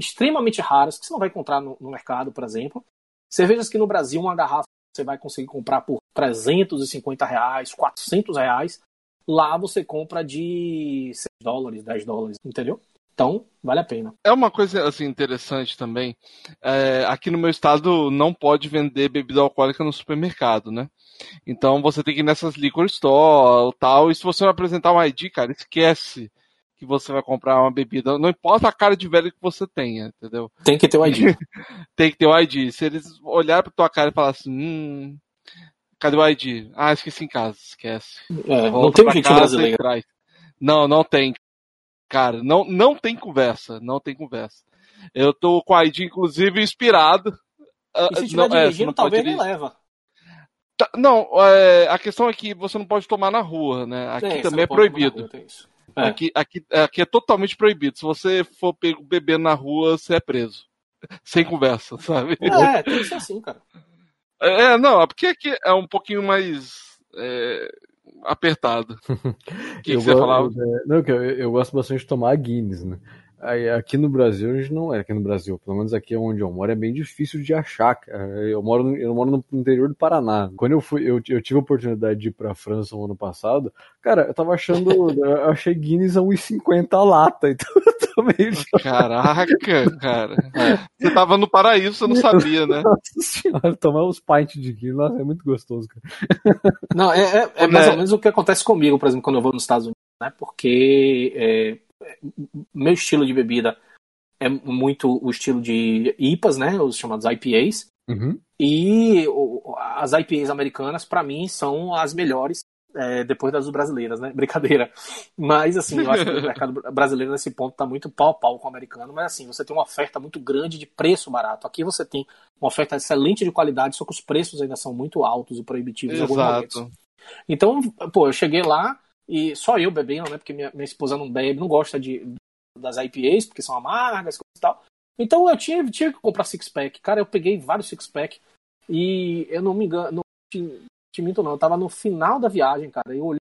extremamente raras, que você não vai encontrar no, no mercado, por exemplo. Cervejas que no Brasil, uma garrafa você vai conseguir comprar por 350 reais, 400 reais. Lá você compra de 6 dólares, 10 dólares, entendeu? Então, vale a pena. É uma coisa assim interessante também. É, aqui no meu estado não pode vender bebida alcoólica no supermercado, né? Então você tem que ir nessas liquor store tal. E se você não apresentar um ID, cara, esquece que você vai comprar uma bebida. Não importa a cara de velho que você tenha, entendeu? Tem que ter o ID. tem que ter o ID. Se eles olharem pra tua cara e falar assim, hum, cadê o ID? Ah, esqueci em casa, esquece. É, não tem um jeitinho brasileiro. Não, não tem. Cara, não, não tem conversa, não tem conversa. Eu tô com a ID, inclusive, inspirado. E se estiver ah, dirigindo, é, talvez nem leva. Tá, não, é, a questão é que você não pode tomar na rua, né? Aqui é, também é proibido. Rua, é. Aqui, aqui, aqui é totalmente proibido. Se você for pego bebendo na rua, você é preso. Sem conversa, sabe? É, tem que ser assim, cara. É, não, é porque aqui é um pouquinho mais é, apertado. que, eu que você falava? É, não, eu, eu gosto bastante de tomar Guinness, né? Aqui no Brasil, a gente não é aqui no Brasil, pelo menos aqui onde eu moro, é bem difícil de achar. Eu moro, no, eu moro no interior do Paraná. Quando eu fui, eu, eu tive a oportunidade de ir pra França no ano passado, cara, eu tava achando, eu achei Guinness a 1,50 a lata, então eu tô meio. Caraca, cara. Você tava no paraíso, você não sabia, né? Nossa senhora, tomar uns pints de Guinness, nossa, é muito gostoso, cara. Não, é, é, é mais ou menos o que acontece comigo, por exemplo, quando eu vou nos Estados Unidos, né? Porque. É meu estilo de bebida é muito o estilo de IPAs, né? Os chamados IPAs. Uhum. E as IPAs americanas, para mim, são as melhores é, depois das brasileiras, né? Brincadeira. Mas, assim, eu acho que o mercado brasileiro nesse ponto tá muito pau a pau com o americano. Mas, assim, você tem uma oferta muito grande de preço barato. Aqui você tem uma oferta excelente de qualidade, só que os preços ainda são muito altos e proibitivos Exato. em alguns momentos. Então, pô, eu cheguei lá, e só eu bebendo, né? Porque minha, minha esposa não bebe, não gosta de, das IPAs, porque são amargas e tal. Então eu tinha, tinha que comprar six-pack. Cara, eu peguei vários six-pack. E eu não me engano, não te, te minto não, eu tava no final da viagem, cara. Eu olhei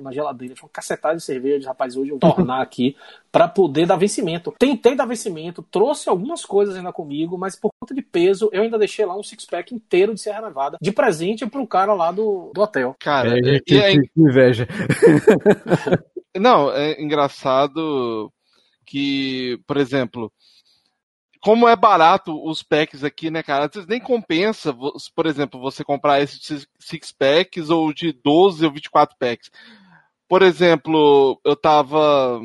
na geladeira, tinha uma cacetada de cerveja, rapaz, hoje eu vou tornar aqui para poder dar vencimento. Tentei dar vencimento, trouxe algumas coisas ainda comigo, mas por conta de peso, eu ainda deixei lá um six-pack inteiro de Serra Nevada de presente pro cara lá do, do hotel. Cara, é, que, é, que inveja. Não, é engraçado que, por exemplo, como é barato os packs aqui, né, cara? Às vezes nem compensa, por exemplo, você comprar esses six packs ou de 12 ou 24 packs. Por exemplo, eu tava.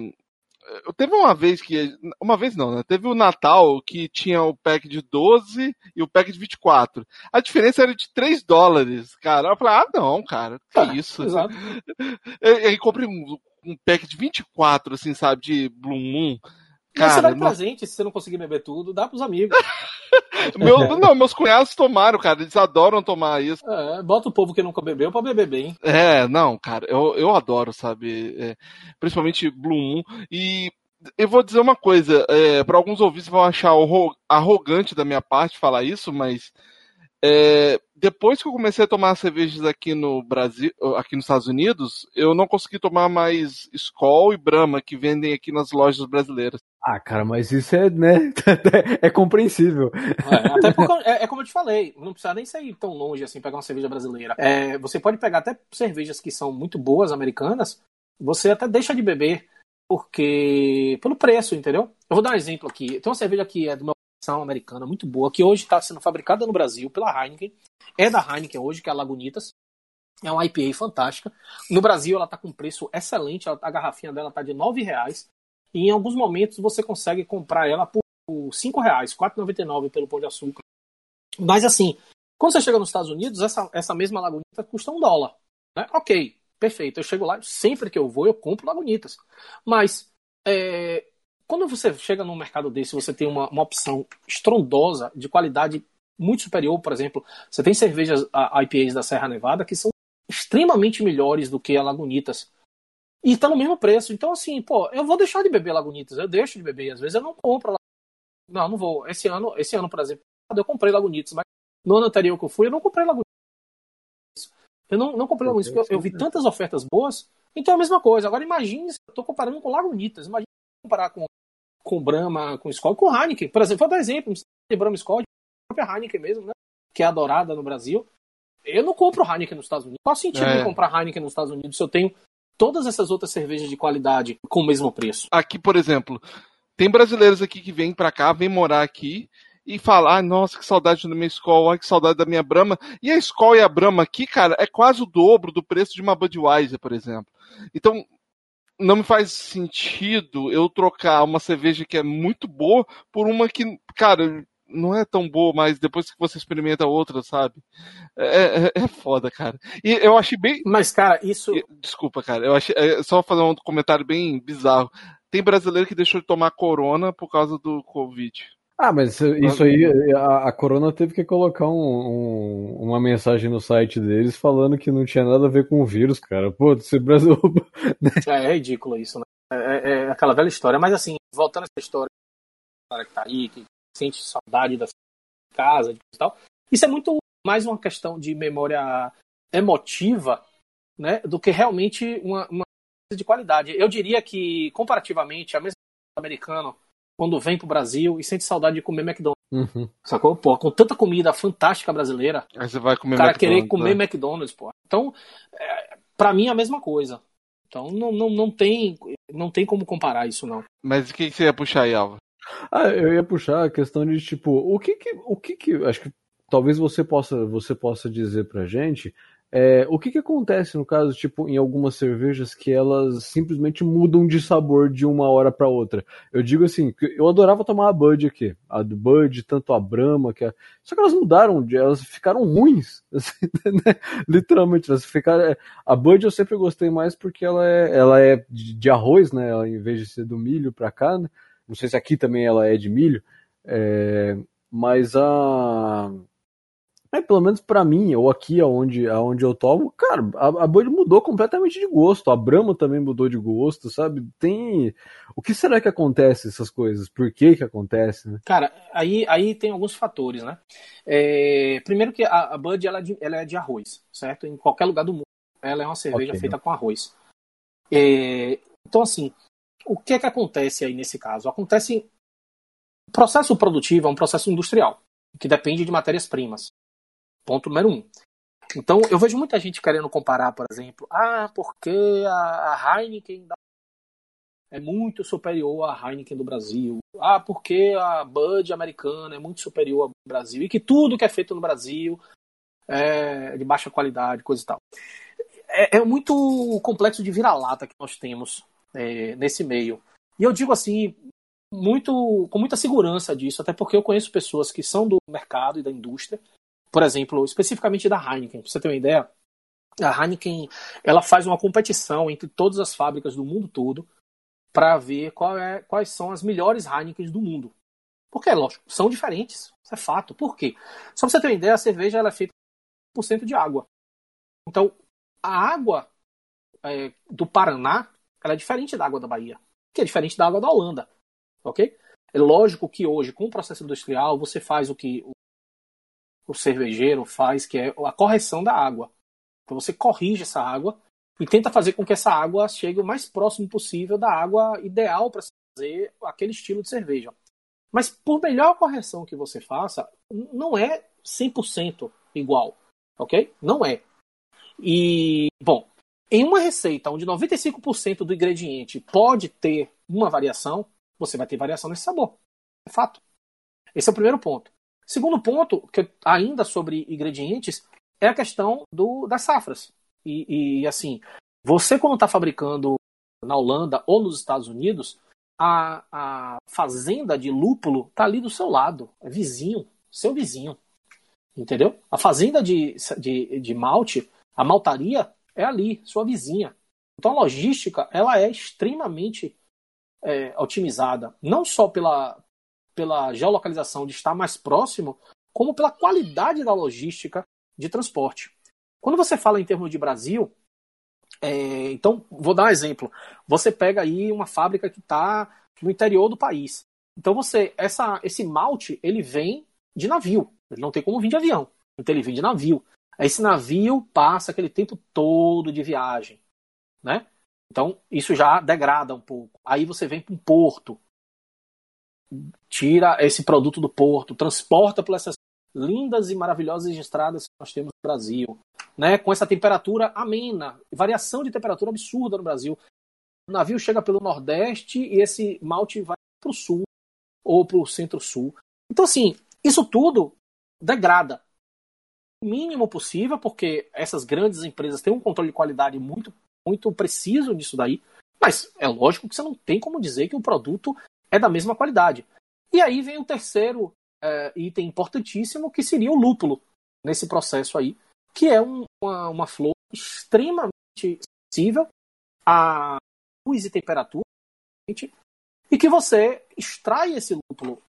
Eu teve uma vez que. Uma vez não, né? Teve o Natal que tinha o pack de 12 e o pack de 24. A diferença era de 3 dólares, cara. Eu falei, ah, não, cara, que ah, isso? Exato. Eu comprei um, um pack de 24, assim, sabe, de Blue Moon. Cara, você dá presente, se você não conseguir beber tudo, dá pros amigos. Meu, não, meus cunhados tomaram, cara. Eles adoram tomar isso. É, bota o povo que nunca bebeu pra beber bem. É, não, cara, eu, eu adoro, sabe? É, principalmente Blue Moon. E eu vou dizer uma coisa, é, para alguns ouvintes vão achar arrogante da minha parte falar isso, mas é, depois que eu comecei a tomar cervejas aqui no Brasil, aqui nos Estados Unidos, eu não consegui tomar mais Skol e Brahma que vendem aqui nas lojas brasileiras. Ah, cara, mas isso é, né? é compreensível. É, até porque, é, é, como eu te falei, não precisa nem sair tão longe assim, pegar uma cerveja brasileira. É, você pode pegar até cervejas que são muito boas, americanas, você até deixa de beber, porque. pelo preço, entendeu? Eu vou dar um exemplo aqui. Tem uma cerveja que é de uma produção americana muito boa, que hoje está sendo fabricada no Brasil pela Heineken. É da Heineken hoje, que é a Lagunitas. É uma IPA fantástica. No Brasil ela está com preço excelente, a garrafinha dela está de R$ reais e em alguns momentos você consegue comprar ela por R$ reais, R$ 4,99 pelo pão de açúcar. Mas assim, quando você chega nos Estados Unidos, essa, essa mesma Lagunitas custa um dólar. Né? Ok, perfeito. Eu chego lá, sempre que eu vou, eu compro Lagunitas. Mas é, quando você chega num mercado desse, você tem uma, uma opção estrondosa, de qualidade muito superior, por exemplo, você tem cervejas IPAs da Serra Nevada que são extremamente melhores do que a Lagunitas. E tá no mesmo preço. Então, assim, pô, eu vou deixar de beber Lagunitas. Eu deixo de beber. Às vezes eu não compro. Não, não vou. Esse ano, esse ano, por exemplo, eu comprei Lagunitas. Mas no ano anterior que eu fui, eu não comprei Lagunitas. Eu não, não comprei Lagunitas porque eu, eu vi tantas ofertas boas. Então é a mesma coisa. Agora imagine eu tô comparando com Lagunitas. Imagine comparar com, com Brahma, com Skol, com Heineken. Por exemplo, vou dar exemplo. De Brahma Skol, a própria Heineken mesmo, né? Que é adorada no Brasil. Eu não compro Heineken nos Estados Unidos. Qual sentido é. de comprar Heineken nos Estados Unidos se eu tenho todas essas outras cervejas de qualidade com o mesmo preço. Aqui, por exemplo, tem brasileiros aqui que vêm para cá, vêm morar aqui e falar, ah, nossa, que saudade da minha Skol, que saudade da minha Brahma. E a Skol e a Brahma aqui, cara, é quase o dobro do preço de uma Budweiser, por exemplo. Então, não me faz sentido eu trocar uma cerveja que é muito boa por uma que, cara, não é tão boa, mas depois que você experimenta outra, sabe? É, é, é foda, cara. E eu achei bem. Mas, cara, isso. Desculpa, cara. Eu achei. É, só fazer um comentário bem bizarro. Tem brasileiro que deixou de tomar corona por causa do Covid. Ah, mas isso aí, a, a Corona teve que colocar um, um, uma mensagem no site deles falando que não tinha nada a ver com o vírus, cara. Pô, ser Brasil. é, é ridículo isso, né? É, é, é, aquela velha história. Mas assim, voltando a essa história, cara que tá aí, que sente saudade da casa e tal. Isso é muito mais uma questão de memória emotiva, né, do que realmente uma, uma de qualidade. Eu diria que comparativamente a mesma americano quando vem pro Brasil e sente saudade de comer McDonald's. Uhum. Sacou? Pô, com tanta comida fantástica brasileira. Aí você vai comer o cara querer comer né? McDonald's, pô. Então, é, para mim é a mesma coisa. Então não, não, não, tem, não tem como comparar isso, não. Mas o que, que você ia puxar aí, Alva? Ah, eu ia puxar a questão de tipo, o que que, o que que, acho que talvez você possa, você possa dizer pra gente, é, o que que acontece no caso, tipo, em algumas cervejas que elas simplesmente mudam de sabor de uma hora para outra? Eu digo assim, eu adorava tomar a Bud aqui, a Bud, tanto a Brahma, que é... só que elas mudaram, elas ficaram ruins, assim, né? literalmente, elas ficaram... É, a Bud eu sempre gostei mais porque ela é, ela é de arroz, né, ela, em vez de ser do milho pra cá, né? Não sei se aqui também ela é de milho, é, mas a. É, pelo menos para mim, ou aqui aonde, aonde eu tomo, cara, a, a Bud mudou completamente de gosto. A Brahma também mudou de gosto, sabe? Tem. O que será que acontece essas coisas? Por que que acontece, né? Cara, aí, aí tem alguns fatores, né? É, primeiro que a, a Bud ela é, de, ela é de arroz, certo? Em qualquer lugar do mundo, ela é uma cerveja okay, feita com arroz. É, então, assim, o que é que acontece aí nesse caso? Acontece. O processo produtivo é um processo industrial, que depende de matérias-primas. Ponto número um. Então, eu vejo muita gente querendo comparar, por exemplo, ah, porque a Heineken. é muito superior à Heineken do Brasil. Ah, porque a Bud americana é muito superior ao Brasil. E que tudo que é feito no Brasil é de baixa qualidade, coisa e tal. É, é muito complexo de vira-lata que nós temos é, nesse meio. E eu digo assim, muito com muita segurança disso, até porque eu conheço pessoas que são do mercado e da indústria, por exemplo, especificamente da Heineken. Pra você ter uma ideia, a Heineken ela faz uma competição entre todas as fábricas do mundo todo para ver é, quais são as melhores Heineken do mundo. Porque, é lógico, são diferentes. Isso é fato. Por quê? Só para você ter uma ideia, a cerveja ela é feita por cento de água. Então, a água é, do Paraná ela é diferente da água da Bahia, que é diferente da água da Holanda. Ok? É lógico que hoje, com o processo industrial, você faz o que o, cervejeiro faz, que é a correção da água. Então você corrige essa água e tenta fazer com que essa água chegue o mais próximo possível da água ideal para fazer aquele estilo de cerveja. Mas por melhor correção que você faça, não é 100% igual, ok? Não é. E, bom, em uma receita onde 95% do ingrediente pode ter uma variação, você vai ter variação nesse sabor. É fato. Esse é o primeiro ponto. Segundo ponto, que ainda sobre ingredientes, é a questão do, das safras. E, e assim, você quando está fabricando na Holanda ou nos Estados Unidos, a, a fazenda de lúpulo está ali do seu lado, é vizinho, seu vizinho. Entendeu? A fazenda de, de, de malte, a maltaria, é ali, sua vizinha. Então a logística ela é extremamente é, otimizada, não só pela, pela geolocalização de estar mais próximo, como pela qualidade da logística de transporte. Quando você fala em termos de Brasil, é, então vou dar um exemplo. Você pega aí uma fábrica que está no interior do país. Então você, essa, esse malte, ele vem de navio. Ele não tem como vir de avião. Então ele vem de navio. Esse navio passa aquele tempo todo de viagem, né? Então isso já degrada um pouco. Aí você vem para um porto, tira esse produto do porto, transporta por essas lindas e maravilhosas estradas que nós temos no Brasil, né? Com essa temperatura amena, variação de temperatura absurda no Brasil. O navio chega pelo Nordeste e esse malte vai para o Sul ou para o Centro-Sul. Então, assim, isso tudo degrada o mínimo possível, porque essas grandes empresas têm um controle de qualidade muito, muito preciso disso daí. Mas é lógico que você não tem como dizer que o produto é da mesma qualidade. E aí vem o terceiro é, item importantíssimo, que seria o lúpulo nesse processo aí, que é um, uma, uma flor extremamente sensível a luz e temperatura, e que você extrai esse lúpulo.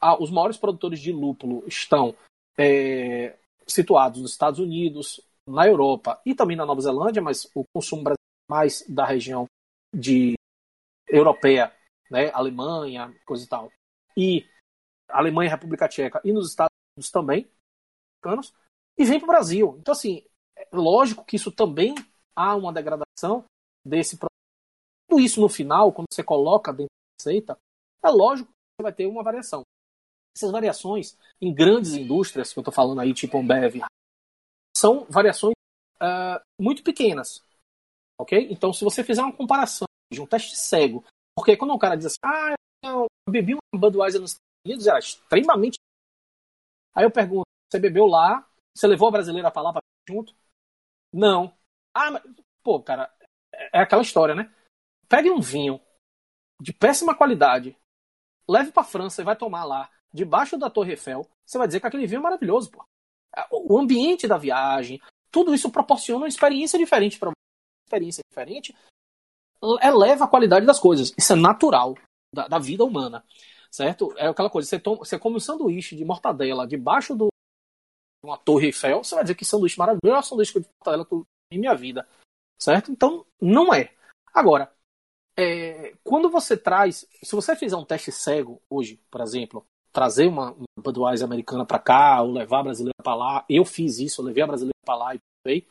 Ah, os maiores produtores de lúpulo estão é, situados nos Estados Unidos, na Europa e também na Nova Zelândia, mas o consumo é mais da região de europeia, né, Alemanha, coisa e tal. E Alemanha, República Tcheca e nos Estados Unidos também, e vem para o Brasil. Então, assim, é lógico que isso também há uma degradação desse produto. Tudo isso no final, quando você coloca dentro da receita, é lógico que você vai ter uma variação. Essas variações em grandes indústrias, que eu estou falando aí, tipo Ambev, são variações uh, muito pequenas. Ok? Então, se você fizer uma comparação de um teste cego, porque quando o cara diz assim, ah, eu bebi uma Budweiser nos Unidos era extremamente. Aí eu pergunto: você bebeu lá? Você levou a brasileira pra lá pra junto? Não. Ah, mas, pô, cara, é, é aquela história, né? Pegue um vinho de péssima qualidade, leve pra França e vai tomar lá, debaixo da Torre Eiffel. Você vai dizer que aquele vinho é maravilhoso, pô. O ambiente da viagem, tudo isso proporciona uma experiência diferente para experiência diferente eleva a qualidade das coisas. Isso é natural da, da vida humana certo? É aquela coisa, você, toma, você come um sanduíche de mortadela debaixo de uma torre Eiffel, você vai dizer que sanduíche maravilhoso, melhor sanduíche de mortadela que eu em minha vida, certo? Então, não é. Agora, é, quando você traz, se você fizer um teste cego hoje, por exemplo, trazer uma, uma Budweiser americana para cá, ou levar a brasileira para lá, eu fiz isso, eu levei a brasileira para lá e veio.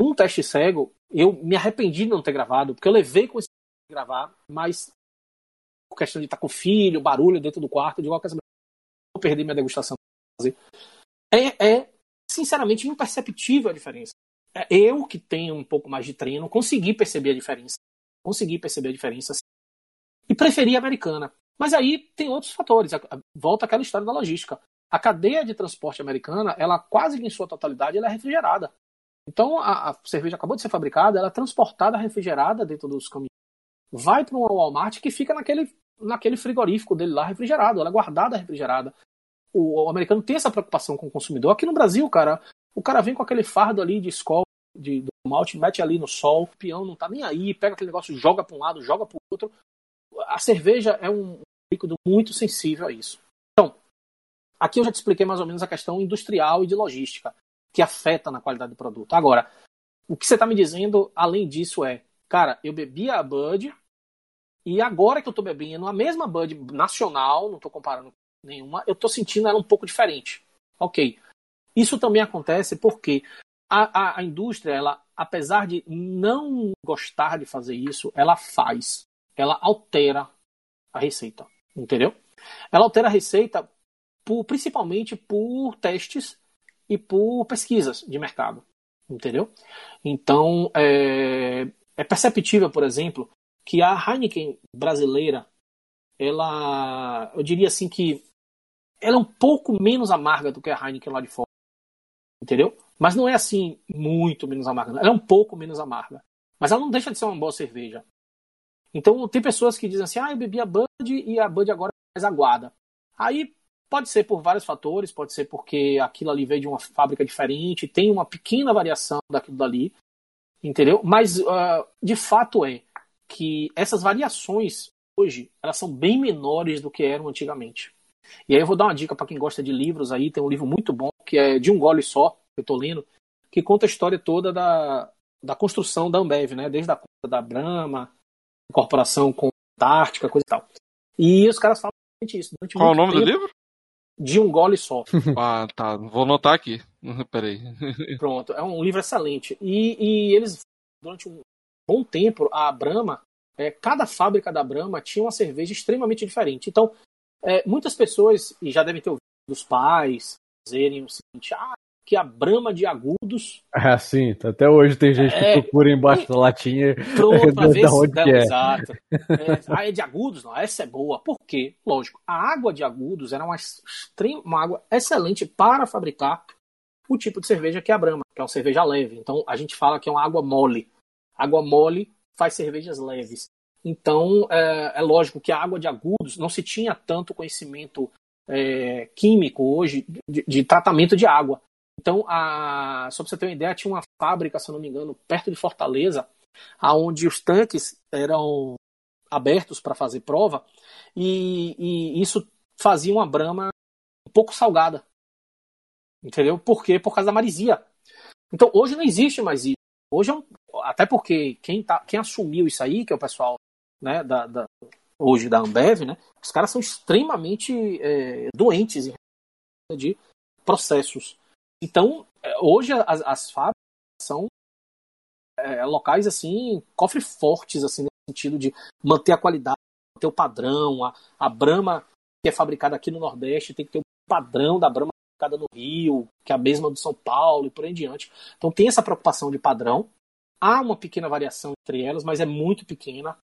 Um teste cego, eu me arrependi de não ter gravado, porque eu levei com esse gravar, mas questão de estar com o filho, barulho dentro do quarto, de qualquer vou perder minha degustação. É, é sinceramente imperceptível a diferença. É eu que tenho um pouco mais de treino consegui perceber a diferença. Consegui perceber a diferença. preferia a americana. Mas aí tem outros fatores. Volta aquela história da logística. A cadeia de transporte americana, ela quase em sua totalidade, ela é refrigerada. Então a, a cerveja acabou de ser fabricada, ela é transportada refrigerada dentro dos caminhões, vai para um Walmart que fica naquele, naquele frigorífico dele lá refrigerado, ela é guardada refrigerada. O, o, americano tem essa preocupação com o consumidor. Aqui no Brasil, cara, o cara vem com aquele fardo ali de escola, de, do malte, mete ali no sol, o peão não tá nem aí, pega aquele negócio, joga para um lado, joga para o outro. A cerveja é um líquido muito sensível a isso. Então, aqui eu já te expliquei mais ou menos a questão industrial e de logística, que afeta na qualidade do produto. Agora, o que você está me dizendo, além disso, é, cara, eu bebia a Bud, e agora que eu estou bebendo a mesma Bud nacional, não estou comparando nenhuma, eu estou sentindo ela um pouco diferente. Ok. Isso também acontece porque a, a, a indústria, ela, apesar de não gostar de fazer isso, ela faz. Ela altera a receita. Entendeu? Ela altera a receita por, principalmente por testes e por pesquisas de mercado. Entendeu? Então, é, é perceptível, por exemplo, que a Heineken brasileira, ela, eu diria assim que ela é um pouco menos amarga do que a Heineken lá de fora. Entendeu? Mas não é assim muito menos amarga. Ela é um pouco menos amarga. Mas ela não deixa de ser uma boa cerveja. Então tem pessoas que dizem assim, ah, eu bebi a Bud e a Bud agora é mais aguada. Aí pode ser por vários fatores, pode ser porque aquilo ali veio de uma fábrica diferente, tem uma pequena variação daquilo dali, entendeu? Mas uh, de fato é que essas variações hoje elas são bem menores do que eram antigamente. E aí eu vou dar uma dica para quem gosta de livros aí, tem um livro muito bom que é de um gole só, que eu tô lendo, que conta a história toda da, da construção da Ambev, né? Desde a conta da Brahma, corporação com Antártica, coisa e tal. E os caras falam isso. Qual o nome tempo, do livro? De um gole só. ah, tá. Vou anotar aqui. Peraí. Pronto. É um livro excelente. E, e eles, durante um bom tempo, a Brahma, é, cada fábrica da Brahma tinha uma cerveja extremamente diferente. Então, é, muitas pessoas, e já devem ter ouvido dos pais, dizerem o seguinte: ah, que a Brama de Agudos. É, sim. Até hoje tem gente é, que procura embaixo da latinha. Pronto, pra ver se é. Exato. É, a é de Agudos, não, essa é boa. Por quê? Lógico, a água de Agudos era uma, uma água excelente para fabricar o tipo de cerveja que é a Brama, que é uma cerveja leve. Então a gente fala que é uma água mole. Água mole faz cervejas leves. Então é, é lógico que a água de Agudos não se tinha tanto conhecimento é, químico hoje de, de, tratamento de água. Então, a, só para você ter uma ideia, tinha uma fábrica, se eu não me engano, perto de Fortaleza, aonde os tanques eram abertos para fazer prova e, e, isso fazia uma brama um pouco salgada. Entendeu? Por quê? Por causa da marisia. Então, hoje não existe mais isso. Hoje, é um, até porque quem, tá, quem assumiu isso aí, que é o pessoal né, da, da hoje da Ambev, né, os caras são extremamente é, doentes de processos. Então, é, hoje as, as fábricas são é, locais assim, cofre fortes assim no sentido de manter a qualidade, manter o padrão, a, a Brahma que é fabricada aqui no Nordeste tem que ter o padrão da Brahma fabricada no Rio, que é a mesma do São Paulo e por aí em diante. Então tem essa preocupação de padrão. Há uma pequena variação entre elas, mas é muito pequena.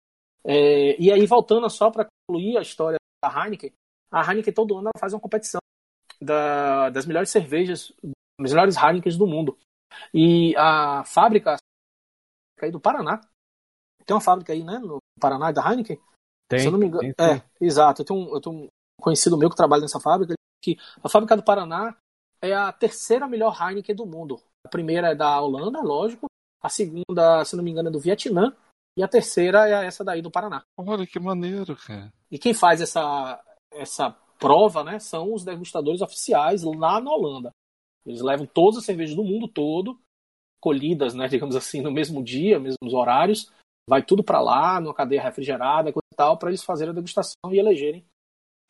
É, e aí, voltando só para concluir a história da Heineken, a Heineken todo ano faz uma competição da, das melhores cervejas as melhores Heineken do mundo. E a fábrica aí do Paraná, tem uma fábrica aí, né, no Paraná da Heineken? Tem. Se eu não me engano, tem, é, exato. Eu tenho, um, eu tenho um conhecido meu que trabalha nessa fábrica, que a fábrica do Paraná é a terceira melhor Heineken do mundo. A primeira é da Holanda, lógico. A segunda, se não me engano, é do Vietnã. E a terceira é essa daí do Paraná. Olha que maneiro, cara. E quem faz essa, essa prova, né, são os degustadores oficiais lá na Holanda. Eles levam todas as cervejas do mundo todo, colhidas, né, digamos assim, no mesmo dia, mesmos horários, vai tudo para lá, numa cadeia refrigerada, e tal, para eles fazerem a degustação e elegerem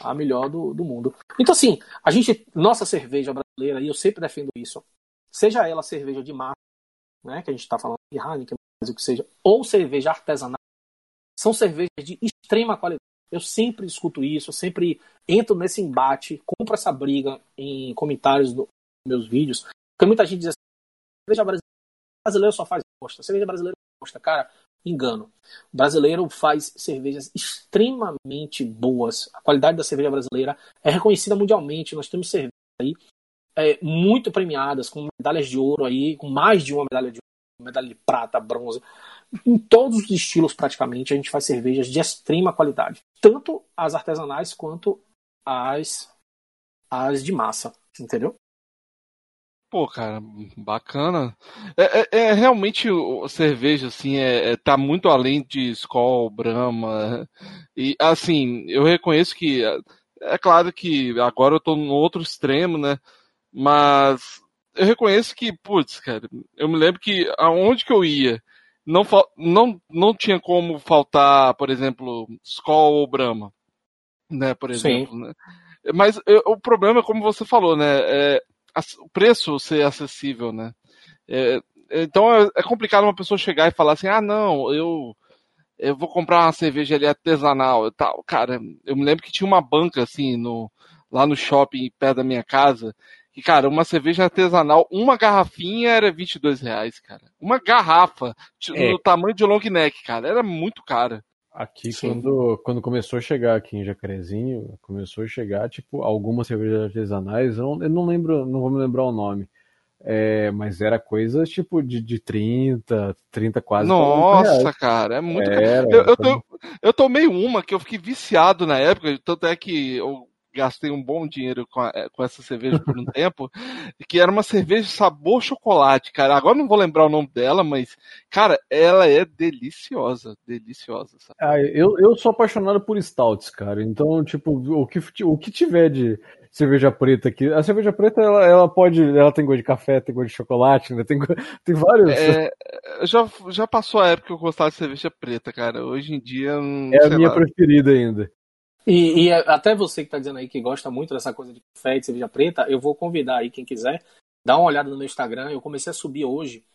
a melhor do, do mundo. Então, assim, a gente, nossa cerveja brasileira, e eu sempre defendo isso, seja ela cerveja de massa, né, que a gente está falando de Heineken, o que seja, ou cerveja artesanal, são cervejas de extrema qualidade. Eu sempre escuto isso, eu sempre entro nesse embate, compro essa briga em comentários do, meus vídeos, porque muita gente diz assim, cerveja brasileira só faz bosta, cerveja brasileira gosta. Cara, Engano. O brasileiro faz cervejas extremamente boas. A qualidade da cerveja brasileira é reconhecida mundialmente. Nós temos cervejas aí é, muito premiadas, com medalhas de ouro aí, com mais de uma medalha de ouro, medalha de prata, bronze. Em todos os estilos, praticamente, a gente faz cervejas de extrema qualidade. Tanto as artesanais quanto as, as de massa, entendeu? Pô, cara, bacana. É, é, é realmente o cerveja, assim, é, é, tá muito além de Skol, Brahma. E, assim, eu reconheço que. É, é claro que agora eu tô no outro extremo, né? Mas eu reconheço que, putz, cara, eu me lembro que aonde que eu ia, não, não, não tinha como faltar, por exemplo, Skol ou Brahma, né, por exemplo, né? Mas eu, o problema, como você falou, né, é o preço ser acessível, né? É, então é, é complicado uma pessoa chegar e falar assim, ah, não, eu eu vou comprar uma cerveja ali artesanal e tal. Cara, eu me lembro que tinha uma banca assim no lá no shopping perto da minha casa que, cara, uma cerveja artesanal, uma garrafinha era 22 reais, cara. Uma garrafa, é. no tamanho de long neck, cara, era muito cara. Aqui, quando, quando começou a chegar aqui em Jacarezinho, começou a chegar, tipo, algumas cervejas artesanais, eu não, eu não lembro, não vou me lembrar o nome. É, mas era coisa tipo de, de 30, 30 quase. Nossa, cara, é muito era, eu, eu, eu tomei uma que eu fiquei viciado na época, tanto é que eu gastei um bom dinheiro com, a, eh, com essa cerveja por um tempo, que era uma cerveja sabor chocolate, cara. Agora não vou lembrar o nome dela, mas, cara, ela é deliciosa, deliciosa. Ah, eu, eu sou apaixonado por stouts, cara. Então, tipo, o que, o que tiver de cerveja preta aqui, a cerveja preta, ela, ela pode, ela tem gosto de café, tem gosto de chocolate, né? Tem, tem vários. É, já, já passou a época que eu gostava de cerveja preta, cara. Hoje em dia. É a minha lá. preferida ainda. E, e, até você que está dizendo aí que gosta muito dessa coisa de café e de cerveja preta, eu vou convidar aí quem quiser, dá uma olhada no meu Instagram. Eu comecei a subir hoje,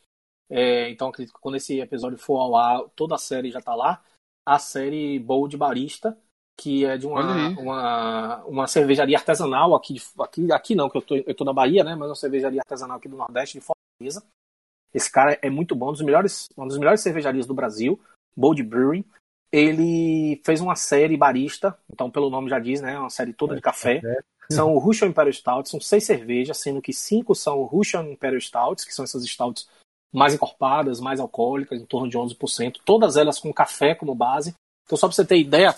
é, então acredito que quando esse episódio for ao ar, toda a série já está lá. A série Bold Barista, que é de uma, uma, uma cervejaria artesanal aqui, aqui, aqui não, que eu tô, eu tô na Bahia, né? Mas uma cervejaria artesanal aqui do Nordeste, de Fortaleza. Esse cara é muito bom, um dos melhores, uma das melhores cervejarias do Brasil, Bold Brewing ele fez uma série barista, então pelo nome já diz, né? Uma série toda de café. São o Russian Imperial Stouts, são seis cervejas, sendo que cinco são o Russian Imperial Stouts, que são essas stouts mais encorpadas, mais alcoólicas, em torno de 11%, todas elas com café como base. Então, só para você ter ideia,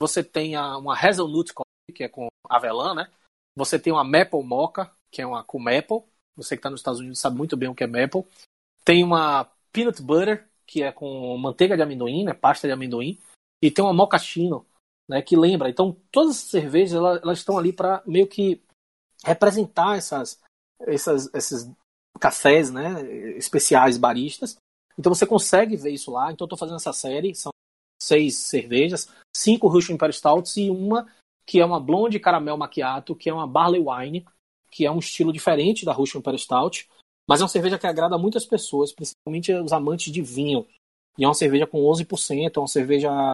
você tem uma Hazelnut Coffee, que é com avelã, né? Você tem uma Maple Mocha, que é uma com maple. Você que está nos Estados Unidos sabe muito bem o que é maple. Tem uma Peanut Butter, que é com manteiga de amendoim, né, pasta de amendoim, e tem uma mochaccino, né, que lembra. Então, todas as cervejas elas, elas estão ali para meio que representar essas, essas, esses cafés, né, especiais baristas. Então você consegue ver isso lá. Então, estou fazendo essa série, são seis cervejas, cinco Russian Imperial Stouts e uma que é uma blonde caramel macchiato, que é uma barley wine, que é um estilo diferente da Russian Imperial Stout, mas é uma cerveja que agrada muitas pessoas, principalmente os amantes de vinho. E é uma cerveja com 11%, é uma cerveja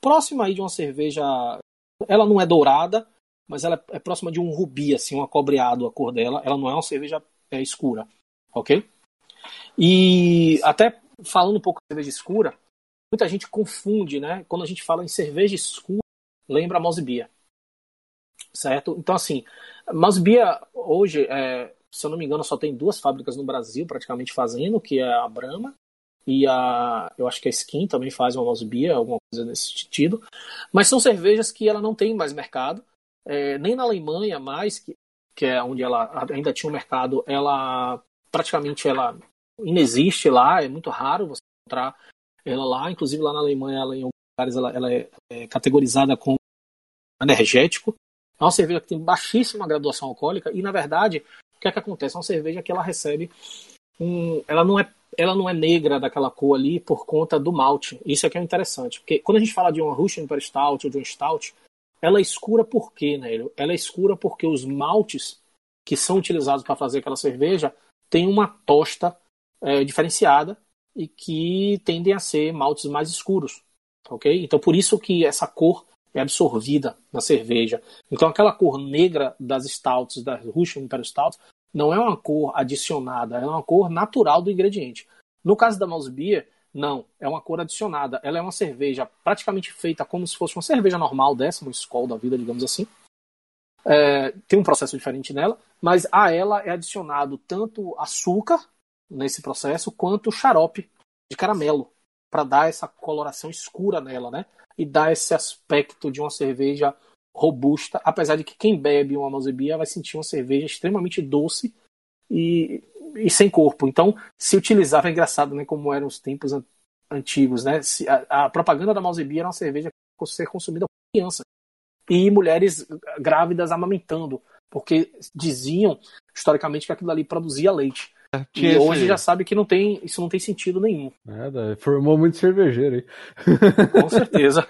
próxima aí de uma cerveja. Ela não é dourada, mas ela é próxima de um rubi, assim, um acobreado a cor dela. Ela não é uma cerveja é, escura, ok? E até falando um pouco de cerveja escura, muita gente confunde, né? Quando a gente fala em cerveja escura, lembra a Beer, certo? Então, assim, Beer hoje é, se eu não me engano, só tem duas fábricas no Brasil praticamente fazendo, que é a Brahma e a, eu acho que a Skin também faz uma beer, alguma coisa nesse sentido. Mas são cervejas que ela não tem mais mercado, é, nem na Alemanha mais, que, que é onde ela ainda tinha um mercado, ela praticamente ela inexiste lá, é muito raro você encontrar ela lá, inclusive lá na Alemanha, ela, em alguns lugares ela, ela é, é categorizada como energético. É uma cerveja que tem baixíssima graduação alcoólica e, na verdade, o que é que acontece? É uma cerveja que ela recebe um, ela não é ela não é negra daquela cor ali por conta do malte. Isso é que é interessante, porque quando a gente fala de uma Russian Imperial Stout ou de um Stout, ela é escura por quê, né? Ela é escura porque os maltes que são utilizados para fazer aquela cerveja têm uma tosta é, diferenciada e que tendem a ser maltes mais escuros, ok? Então por isso que essa cor é absorvida na cerveja. Então aquela cor negra das stouts, da Russian Imperial Stout, não é uma cor adicionada, é uma cor natural do ingrediente. No caso da Mouse Beer, Não, é uma cor adicionada. Ela é uma cerveja praticamente feita como se fosse uma cerveja normal dessa, uma Skol da vida, digamos assim. É, tem um processo diferente nela, mas a ela é adicionado tanto açúcar nesse processo quanto xarope de caramelo para dar essa coloração escura nela, né? E dar esse aspecto de uma cerveja robusta, apesar de que quem bebe uma Malzebia vai sentir uma cerveja extremamente doce e, e sem corpo. Então, se utilizava, é engraçado, né? Como eram os tempos antigos, né? A, a propaganda da Malzebia era uma cerveja que ser consumida por crianças e mulheres grávidas amamentando, porque diziam historicamente que aquilo ali produzia leite. É, e hoje já sabe que não tem, isso não tem sentido nenhum. Nada, formou muito cervejeiro aí. Com certeza.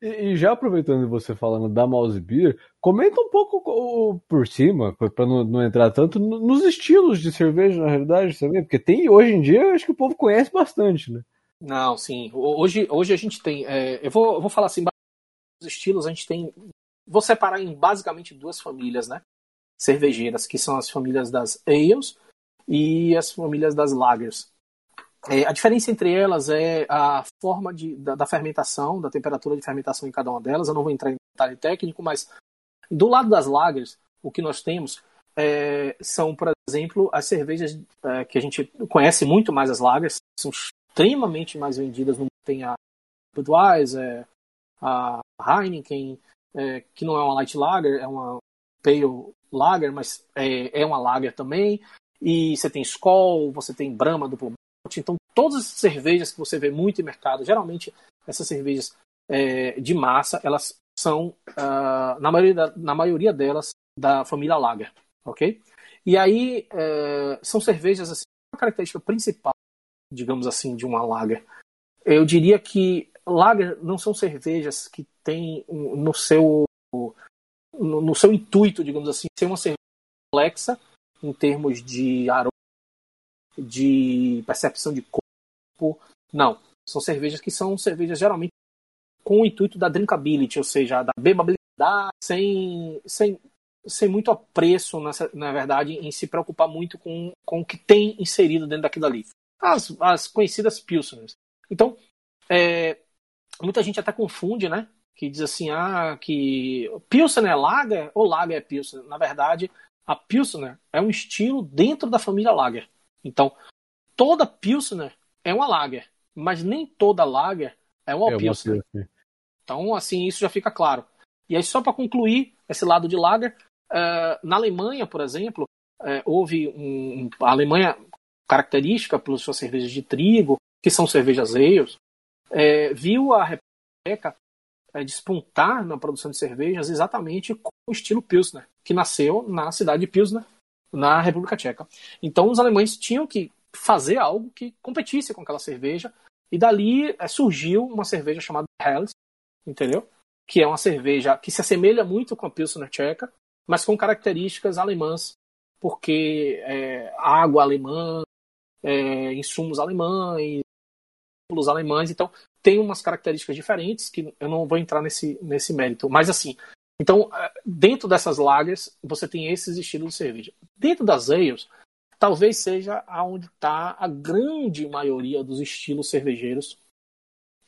e, e, já aproveitando você falando da Mouse Beer, comenta um pouco por cima, para não, não, entrar tanto, nos estilos de cerveja, na realidade, também, porque tem hoje em dia, acho que o povo conhece bastante, né? Não, sim. Hoje, hoje a gente tem. É, eu, vou, eu vou falar assim, os estilos, a gente tem. Vou separar em basicamente duas famílias, né? Cervejeiras, que são as famílias das ales e as famílias das lagers. É, a diferença entre elas é a forma de, da, da, fermentação, da temperatura de fermentação em cada uma delas. Eu não vou entrar em detalhe técnico, mas do lado das lagers, o que nós temos é, são, por exemplo, as cervejas é, que a gente conhece muito mais as lagers, são extremamente mais vendidas. Tem a Budweiser, a Heineken, é, que não é uma light lager, é uma pale lager, mas é, é uma lager também e você tem Skol, você tem Brahma duplo malte. Então, todas as cervejas que você vê muito em mercado, geralmente essas cervejas é, de massa, elas são, uh, na, maioria da, na maioria delas, da família Lager, ok? E aí, é, são cervejas, assim, a característica principal, digamos assim, de uma Lager. Eu diria que Lager não são cervejas que têm no seu, no, no seu intuito, digamos assim, ser uma cerveja complexa, em termos de aroma, de percepção de corpo. Não. São cervejas que são cervejas geralmente com o intuito da drinkability, ou seja, da bebabilidade, sem, sem, sem muito apreço, nessa, na verdade, em se preocupar muito com, com o que tem inserido dentro daquilo ali. As, as conhecidas Pilsners. Então, é, muita gente até confunde, né? Que diz assim, ah, que Pilsner é Lager ou Lager é Pilsner. Na verdade, a Pilsner é um estilo dentro da família Lager. Então, toda Pilsner é uma Lager, mas nem toda Lager é uma é Pilsner. Uma então, assim, isso já fica claro. E aí, só para concluir esse lado de Lager, uh, na Alemanha, por exemplo, uh, houve um, a Alemanha característica pelas suas cervejas de trigo, que são cervejas ales, uh, viu a República é, despontar na produção de cervejas exatamente com o estilo Pilsner, que nasceu na cidade de Pilsner, na República Tcheca. Então os alemães tinham que fazer algo que competisse com aquela cerveja, e dali é, surgiu uma cerveja chamada Helles, entendeu? Que é uma cerveja que se assemelha muito com a Pilsner tcheca, mas com características alemãs, porque é, água alemã, é, insumos alemães, alemães, então tem umas características diferentes que eu não vou entrar nesse, nesse mérito. Mas assim, então, é, dentro dessas lagers, você tem esses estilos de cerveja. Dentro das ales, talvez seja aonde está a grande maioria dos estilos cervejeiros.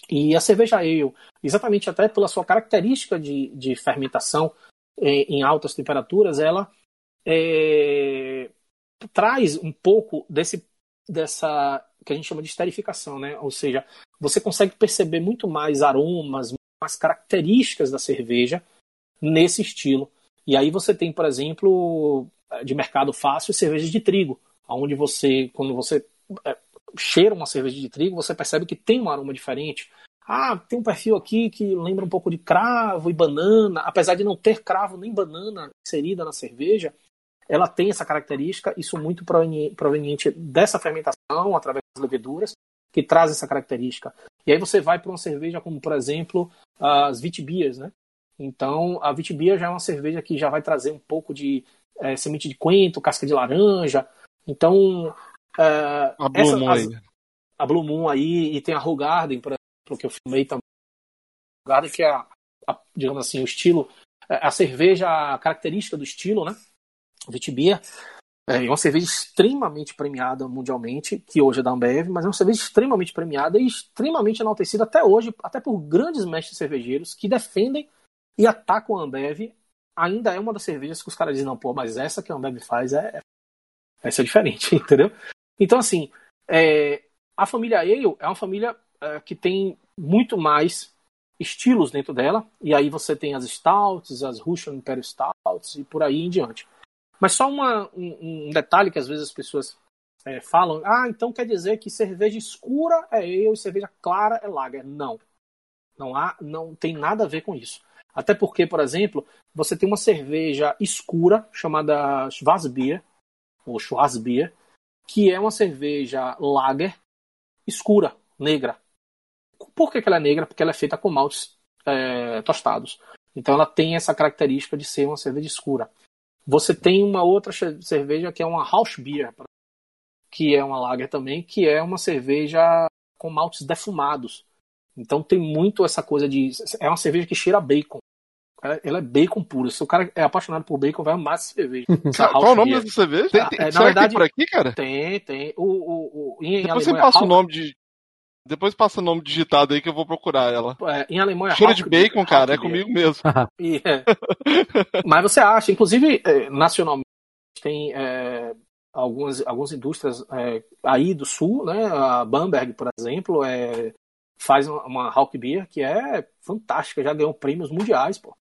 E a cerveja ale, exatamente até pela sua característica de, de fermentação em, em altas temperaturas, ela é, traz um pouco desse, dessa que a gente chama de esterificação, né? Ou seja, você consegue perceber muito mais aromas, mais características da cerveja nesse estilo. E aí você tem, por exemplo, de mercado fácil, cervejas de trigo, onde você, quando você é, cheira uma cerveja de trigo, você percebe que tem um aroma diferente. Ah, tem um perfil aqui que lembra um pouco de cravo e banana, apesar de não ter cravo nem banana inserida na cerveja, ela tem essa característica, isso muito proveniente dessa fermentação através das leveduras, que traz essa característica. E aí você vai para uma cerveja como, por exemplo, as Vitbiers, né? Então, a Vitbier já é uma cerveja que já vai trazer um pouco de é, semente de coentro, casca de laranja. Então, é, a, Blue essa, as, a Blue Moon aí, e tem a Hogarden, por exemplo, que eu filmei também. Hogarden, que é, a, a, digamos assim, o estilo, é, a cerveja, a característica do estilo, né? Vitbier. É uma cerveja extremamente premiada mundialmente, que hoje é da Ambev, mas é uma cerveja extremamente premiada e extremamente enaltecida até hoje, até por grandes mestres cervejeiros que defendem e atacam a Ambev. Ainda é uma das cervejas que os caras dizem, não, pô, mas essa que a Ambev faz é, é essa é diferente, entendeu? Então, assim, é, a família Ale é uma família é, que tem muito mais estilos dentro dela, e aí você tem as Stouts, as Russian Imperial Stouts e por aí em diante. Mas só uma, um, um, detalhe que às vezes as pessoas é, falam, ah, então quer dizer que cerveja escura é ale e cerveja clara é lager. Não. Não há, não tem nada a ver com isso. Até porque, por exemplo, você tem uma cerveja escura chamada Schwarzbier, ou Schwarzbier, que é uma cerveja lager escura, negra. Por que, que ela é negra? Porque ela é feita com maltes é, tostados. Então ela tem essa característica de ser uma cerveja escura. Você tem uma outra cerveja que é uma House Beer, que é uma lager também, que é uma cerveja com maltes defumados. Então tem muito essa coisa de. É uma cerveja que cheira bacon. Ela é bacon puro. Se o cara é apaixonado por bacon, vai amar essa cerveja. Essa Qual o nome dessa cerveja? Tem, tem, é, na verdade, por aqui, cara? Tem, tem. O, o, o, em Depois você passa o nome de. Depois passa o nome digitado aí que eu vou procurar ela. É, em alemão é Cheiro de bacon, cara, é comigo mesmo. é. Mas você acha, inclusive, é, nacionalmente, tem é, algumas, algumas indústrias é, aí do sul, né? A Bamberg, por exemplo, é, faz uma Hawk Beer que é fantástica, já ganhou prêmios mundiais, pô.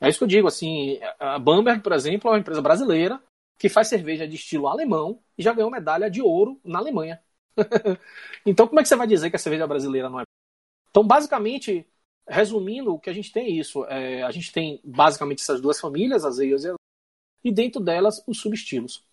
É isso que eu digo, assim, a Bamberg, por exemplo, é uma empresa brasileira que faz cerveja de estilo alemão e já ganhou medalha de ouro na Alemanha. então, como é que você vai dizer que a cerveja brasileira não é? Então, basicamente, resumindo, o que a gente tem é isso. É, a gente tem basicamente essas duas famílias, as ales e as e dentro delas os subestilos.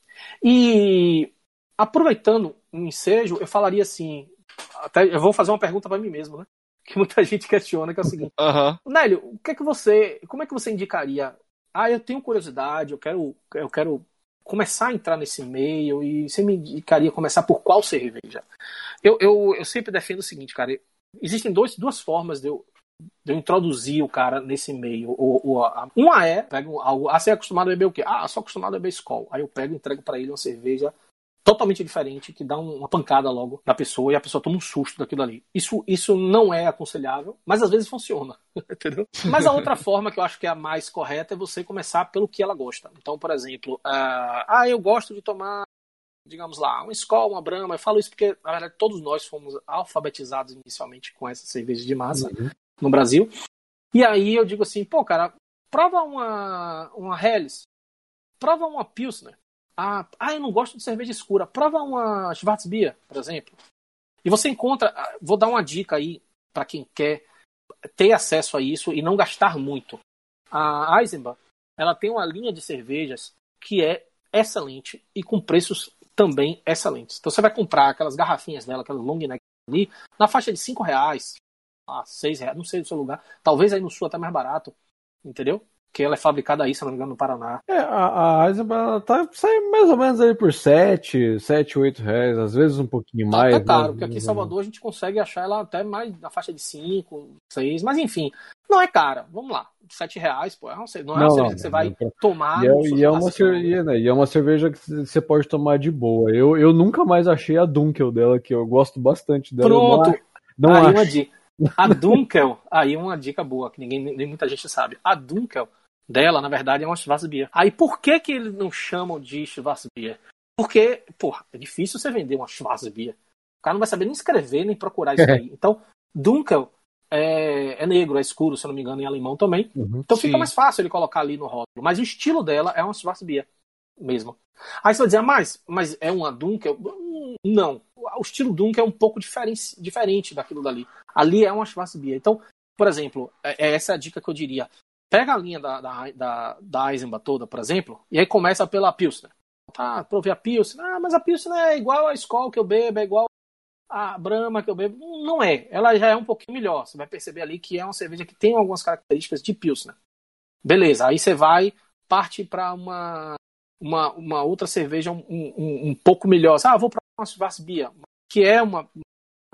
E aproveitando o ensejo, eu falaria assim, até eu vou fazer uma pergunta para mim mesmo, né? Que muita gente questiona, que é o seguinte: uhum. Nélio, o que é que você, como é que você indicaria? Ah, eu tenho curiosidade, eu quero, eu quero começar a entrar nesse meio e você me indicaria começar por qual cerveja? Eu, eu, eu sempre defendo o seguinte, cara. Existem dois, duas formas de eu, de eu introduzir o cara nesse meio. Ou, ou, uma é, pego algo, ah, você é acostumado a beber o quê? Ah, sou acostumado a beber Skol. Aí eu pego e entrego para ele uma cerveja totalmente diferente, que dá uma pancada logo na pessoa e a pessoa toma um susto daquilo ali. Isso, isso não é aconselhável, mas às vezes funciona, entendeu? Mas a outra forma que eu acho que é a mais correta é você começar pelo que ela gosta. Então, por exemplo, uh, ah, eu gosto de tomar, digamos lá, um Skol, uma Brahma. Eu falo isso porque, na verdade, todos nós fomos alfabetizados inicialmente com essa cerveja de massa uhum. no Brasil. E aí eu digo assim, pô, cara, prova uma, uma Helles, prova uma Pilsner, ah, ah, eu não gosto de cerveja escura. Prova uma Schwarzbier, por exemplo. E você encontra. Ah, vou dar uma dica aí para quem quer ter acesso a isso e não gastar muito. A Eisenbach, ela tem uma linha de cervejas que é excelente e com preços também excelentes. Então você vai comprar aquelas garrafinhas dela, aquelas long neck ali, na faixa de 5 reais, a 6 reais, não sei do seu lugar. Talvez aí no sul até mais barato, entendeu? Que ela é fabricada aí, se não me engano, no Paraná. É, a, a Eisenbahn tá saindo mais ou menos aí por 7, 7, 8 reais, às vezes um pouquinho tá mais. Tá caro, né? porque aqui em Salvador a gente consegue achar ela até mais na faixa de 5, 6, mas enfim, não é cara. Vamos lá, 7 reais, pô, é não é uma cerveja que você vai é tomar. E é, e é uma cerveja, né? e é uma cerveja que você pode tomar de boa. Eu, eu nunca mais achei a Dunkel dela, que eu gosto bastante dela. Pronto, não, não aí acho. uma dica. A Dunkel, aí uma dica boa, que ninguém, nem muita gente sabe. A Dunkel dela, na verdade, é uma Schwarzbier. Aí por que que eles não chamam de Schwarzbier? Porque, porra, é difícil você vender uma Schwarzbier. O cara não vai saber nem escrever, nem procurar isso aí. Então, Dunkel é, é, negro, é escuro, se eu não me engano, em alemão também. Uhum, então fica mais fácil ele colocar ali no rótulo. Mas o estilo dela é uma Schwarzbier mesmo. Aí você vai dizer, ah, mas, mas é uma Dunkel? Não. O estilo Dunkel é um pouco diferente, diferente daquilo dali. Ali é uma Schwarzbier. Então, por exemplo, é, é essa a dica que eu diria pega a linha da, da, da, da toda, por exemplo, e aí começa pela Pilsner. Tá, provei a Pilsner. Ah, mas a Pilsner é igual a Skol que eu bebo, é igual a Brahma que eu bebo. Não é. Ela já é um pouquinho melhor. Você vai perceber ali que é uma cerveja que tem algumas características de Pilsner. Beleza, aí você vai, parte para uma, uma, uma outra cerveja um, um, um pouco melhor. Ah, vou para uma Schwarzbier, que é uma,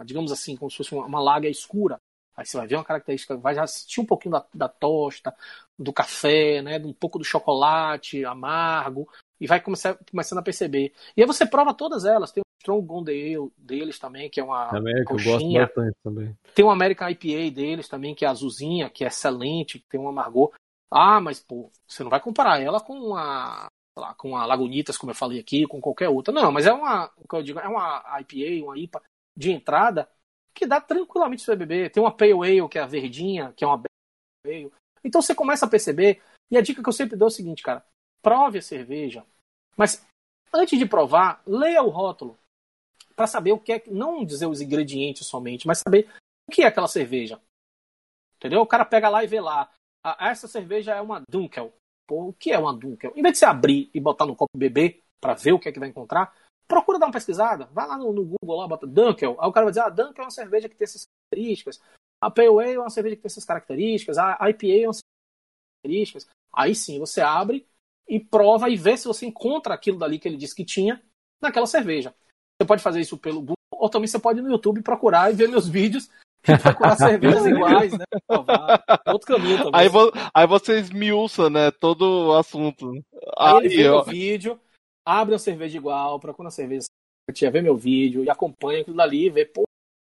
digamos assim, como se fosse uma, uma lager escura. Aí você vai ver uma característica, vai já sentir um pouquinho da, da tosta, do café, né, um pouco do chocolate amargo. e vai começar, começando a perceber. E aí você prova todas elas. Tem o Strong Ale deles também, que é uma que eu gosto bastante também. Tem o American IPA deles também, que é azulzinha, que é excelente, que tem um amargor. Ah, mas pô, você não vai comparar ela com a lá, com a Lagunitas, como eu falei aqui, com qualquer outra. Não, mas é uma, o que eu digo, é uma IPA, uma IPA de entrada que dá tranquilamente para beber. Tem uma Pale Ale, que é a verdinha, que é uma. Então você começa a perceber, e a dica que eu sempre dou é o seguinte, cara, prove a cerveja, mas antes de provar, leia o rótulo para saber o que é, não dizer os ingredientes somente, mas saber o que é aquela cerveja. Entendeu? O cara pega lá e vê lá, ah, essa cerveja é uma Dunkel. Pô, o que é uma Dunkel? Em vez de você abrir e botar no copo bebê para ver o que é que vai encontrar, procura dar uma pesquisada. Vai lá no, no Google lá, bota Dunkel. Aí o cara vai dizer, ah, Dunkel é uma cerveja que tem essas características. A Pale Ale é uma cerveja que tem essas características. A IPA é uma características. Aí sim, você abre e prova e vê se você encontra aquilo dali que ele disse que tinha naquela cerveja. Você pode fazer isso pelo Google, ou também você pode ir no YouTube procurar e ver meus vídeos e procurar cervejas iguais, né? Outro caminho também. Aí, vo aí você esmiuça, né? Todo o assunto. Aí, aí ele vê o vídeo, abre uma cerveja igual, procura uma cerveja vê meu vídeo e acompanha aquilo dali, vê, pô,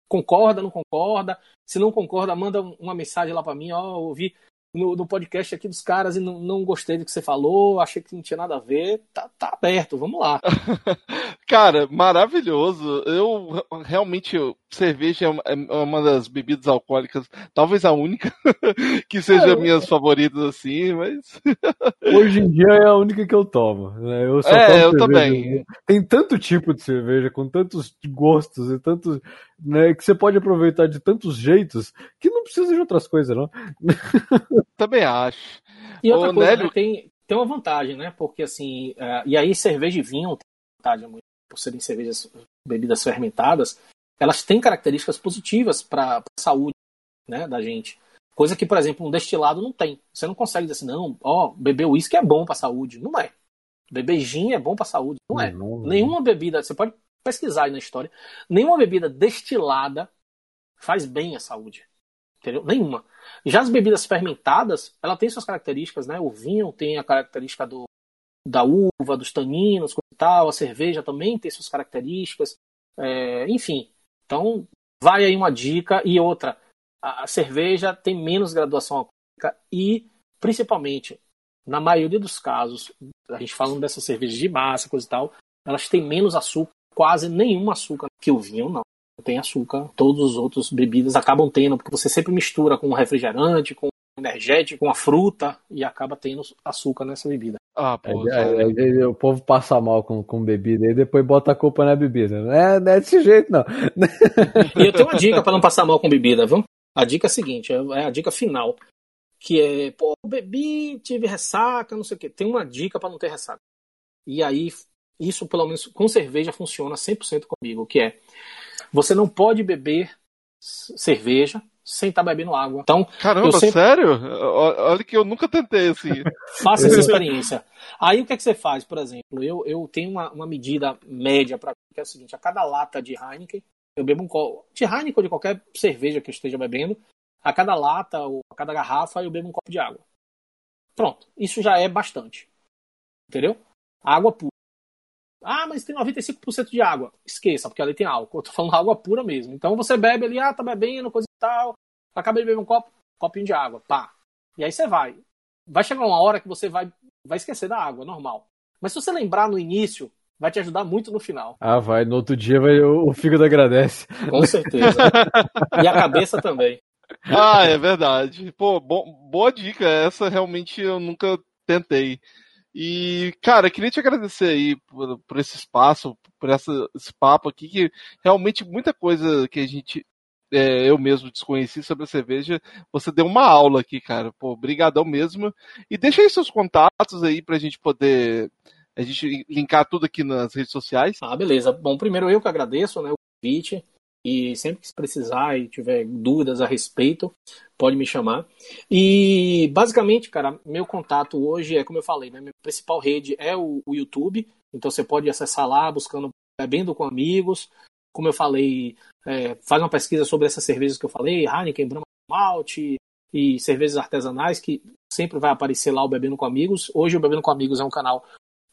concorda, não concorda. Se não concorda, manda uma mensagem lá para mim, ó, ouvi no, no, podcast aqui dos caras e não, não gostei do que você falou, achei que não tinha nada a ver, tá, tá aberto, vamos lá. Cara, maravilhoso. Eu realmente, cerveja é, é uma das bebidas alcoólicas, talvez a única, que seja é, minhas favoritas assim, mas. Hoje em dia é a única que eu tomo. Né? Eu é, eu também. Tem tanto tipo de cerveja, com tantos gostos e tantos. Né, que você pode aproveitar de tantos jeitos que não precisa de outras coisas, não. Também acho. E outra Ô, coisa, Nélio... né, tem, tem uma vantagem, né? Porque assim, uh, e aí cerveja e vinho tem vantagem muito, por serem cervejas, bebidas fermentadas, elas têm características positivas para a saúde né, da gente. Coisa que, por exemplo, um destilado não tem. Você não consegue dizer assim, não, ó, beber uísque é bom para a saúde. Não é. Beber gin é bom para a saúde. Não é. Não, não, Nenhuma bebida, você pode pesquisar aí na história, nenhuma bebida destilada faz bem à saúde. Entendeu? Nenhuma. Já as bebidas fermentadas, ela tem suas características, né? O vinho tem a característica do, da uva, dos taninos, e tal. A cerveja também tem suas características. É, enfim, então vai aí uma dica. E outra, a, a cerveja tem menos graduação alcoólica e, principalmente, na maioria dos casos, a gente falando dessas cervejas de massa, coisa e tal, elas têm menos açúcar, quase nenhum açúcar que o vinho, não tem açúcar. Todos os outros bebidas acabam tendo, porque você sempre mistura com refrigerante, com energético, com a fruta e acaba tendo açúcar nessa bebida. Ah, pô, é, o povo passa mal com, com bebida e depois bota a culpa na bebida. Não é, não é desse jeito, não. E eu tenho uma dica para não passar mal com bebida, viu? A dica é a seguinte, é, é a dica final. Que é, pô, bebi, tive ressaca, não sei o quê. Tem uma dica para não ter ressaca. E aí, isso pelo menos com cerveja funciona 100% comigo, que é você não pode beber cerveja sem estar tá bebendo água. Então, Caramba, sempre... sério? Olha que eu nunca tentei assim. Faça essa experiência. Aí o que é que você faz, por exemplo? Eu, eu tenho uma, uma medida média para que é o seguinte: a cada lata de Heineken, eu bebo um copo. De Heineken ou de qualquer cerveja que eu esteja bebendo, a cada lata ou a cada garrafa eu bebo um copo de água. Pronto. Isso já é bastante. Entendeu? Água pura. Ah, mas tem 95% de água. Esqueça, porque ali tem álcool. Eu tô falando água pura mesmo. Então você bebe ali, ah, tá bebendo, coisa e tal. Acaba de beber um copo, copinho de água, pá. E aí você vai. Vai chegar uma hora que você vai, vai esquecer da água, normal. Mas se você lembrar no início, vai te ajudar muito no final. Ah, vai. No outro dia vai, o, o fígado agradece. Com certeza. e a cabeça também. Ah, é verdade. Pô, bo boa dica. Essa realmente eu nunca tentei. E, cara, queria te agradecer aí por, por esse espaço, por essa, esse papo aqui, que realmente muita coisa que a gente, é, eu mesmo desconheci sobre a cerveja, você deu uma aula aqui, cara. Pô, brigadão mesmo. E deixa aí seus contatos aí pra gente poder, a gente linkar tudo aqui nas redes sociais. Ah, beleza. Bom, primeiro eu que agradeço, né, o convite. E sempre que precisar e tiver dúvidas a respeito, pode me chamar. E basicamente, cara, meu contato hoje é, como eu falei, né, minha principal rede é o, o YouTube. Então você pode acessar lá buscando Bebendo com Amigos. Como eu falei, é, faz uma pesquisa sobre essas cervejas que eu falei, Heineken, Brahma Malte e cervejas artesanais, que sempre vai aparecer lá o Bebendo com Amigos. Hoje o Bebendo com Amigos é um canal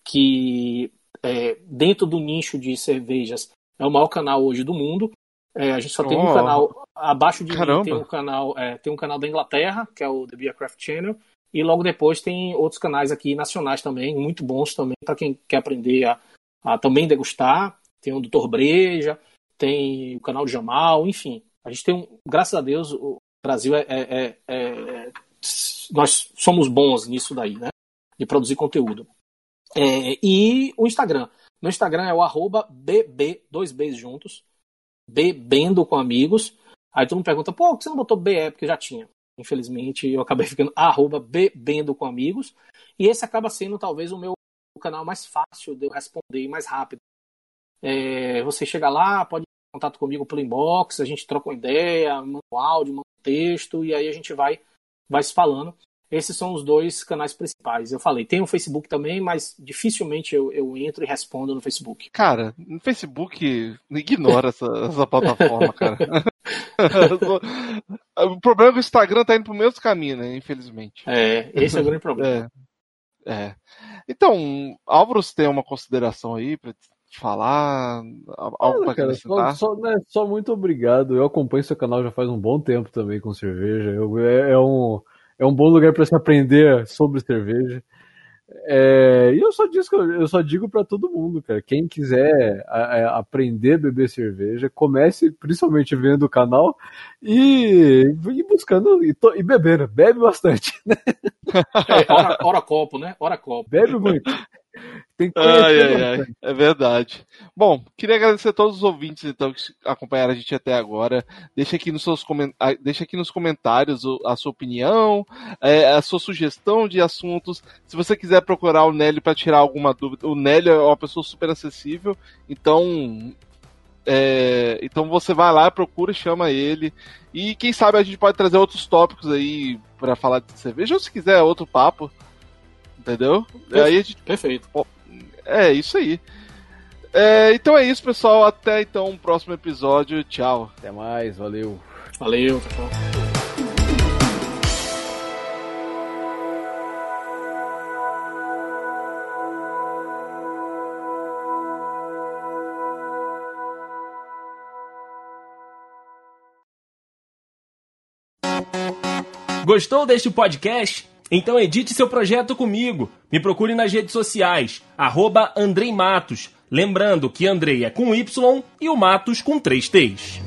que é, dentro do nicho de cervejas é o maior canal hoje do mundo. É, a gente só tem oh. um canal abaixo de Caramba. mim tem um canal é, tem um canal da Inglaterra que é o The Beer Craft Channel e logo depois tem outros canais aqui nacionais também muito bons também para quem quer aprender a, a, também degustar. Tem o Doutor Breja tem o canal de Jamal enfim. A gente tem um graças a Deus o Brasil é, é, é, é nós somos bons nisso daí né? De produzir conteúdo. É, e o Instagram. No Instagram é o arroba bb dois bs juntos bebendo com amigos. Aí todo mundo pergunta, pô, por que você não botou BE? Porque já tinha. Infelizmente, eu acabei ficando arroba bebendo com amigos. E esse acaba sendo talvez o meu canal mais fácil de eu responder mais rápido. É, você chega lá, pode ter contato comigo pelo inbox, a gente troca uma ideia, manda um áudio, manda um texto, e aí a gente vai, vai se falando. Esses são os dois canais principais. Eu falei, tem o Facebook também, mas dificilmente eu, eu entro e respondo no Facebook. Cara, no Facebook, ignora essa, essa plataforma, cara. o problema é que o Instagram tá indo pro mesmo caminho, né? Infelizmente. É, esse é o grande problema. É. é. Então, Álvaro, você tem uma consideração aí para falar? Algo para acrescentar? Só, só, né, só, muito obrigado. Eu acompanho seu canal já faz um bom tempo também com cerveja. Eu, é, é um é um bom lugar para se aprender sobre cerveja. É, e eu só, digo, eu só digo para todo mundo, cara. Quem quiser a, a aprender a beber cerveja, comece principalmente vendo o canal e, e buscando e, to, e bebendo. Bebe bastante, né? É, hora, hora copo, né? Hora copo. Bebe muito. Tem que ai, ai, ai. É verdade. Bom, queria agradecer a todos os ouvintes então que acompanharam a gente até agora. Deixa aqui nos, seus coment... Deixa aqui nos comentários a sua opinião, é, a sua sugestão de assuntos. Se você quiser procurar o Nélio para tirar alguma dúvida, o Nélio é uma pessoa super acessível, então é, então você vai lá, procura, chama ele. E quem sabe a gente pode trazer outros tópicos aí para falar de cerveja, ou se quiser outro papo. Entendeu? Perfeito. Aí gente... Perfeito. É, isso aí. É, então é isso, pessoal. Até então, um próximo episódio. Tchau. Até mais, valeu. Valeu, tchau. Gostou deste podcast? Então edite seu projeto comigo. Me procure nas redes sociais, arroba. Lembrando que Andrei é com Y e o Matos com três T's.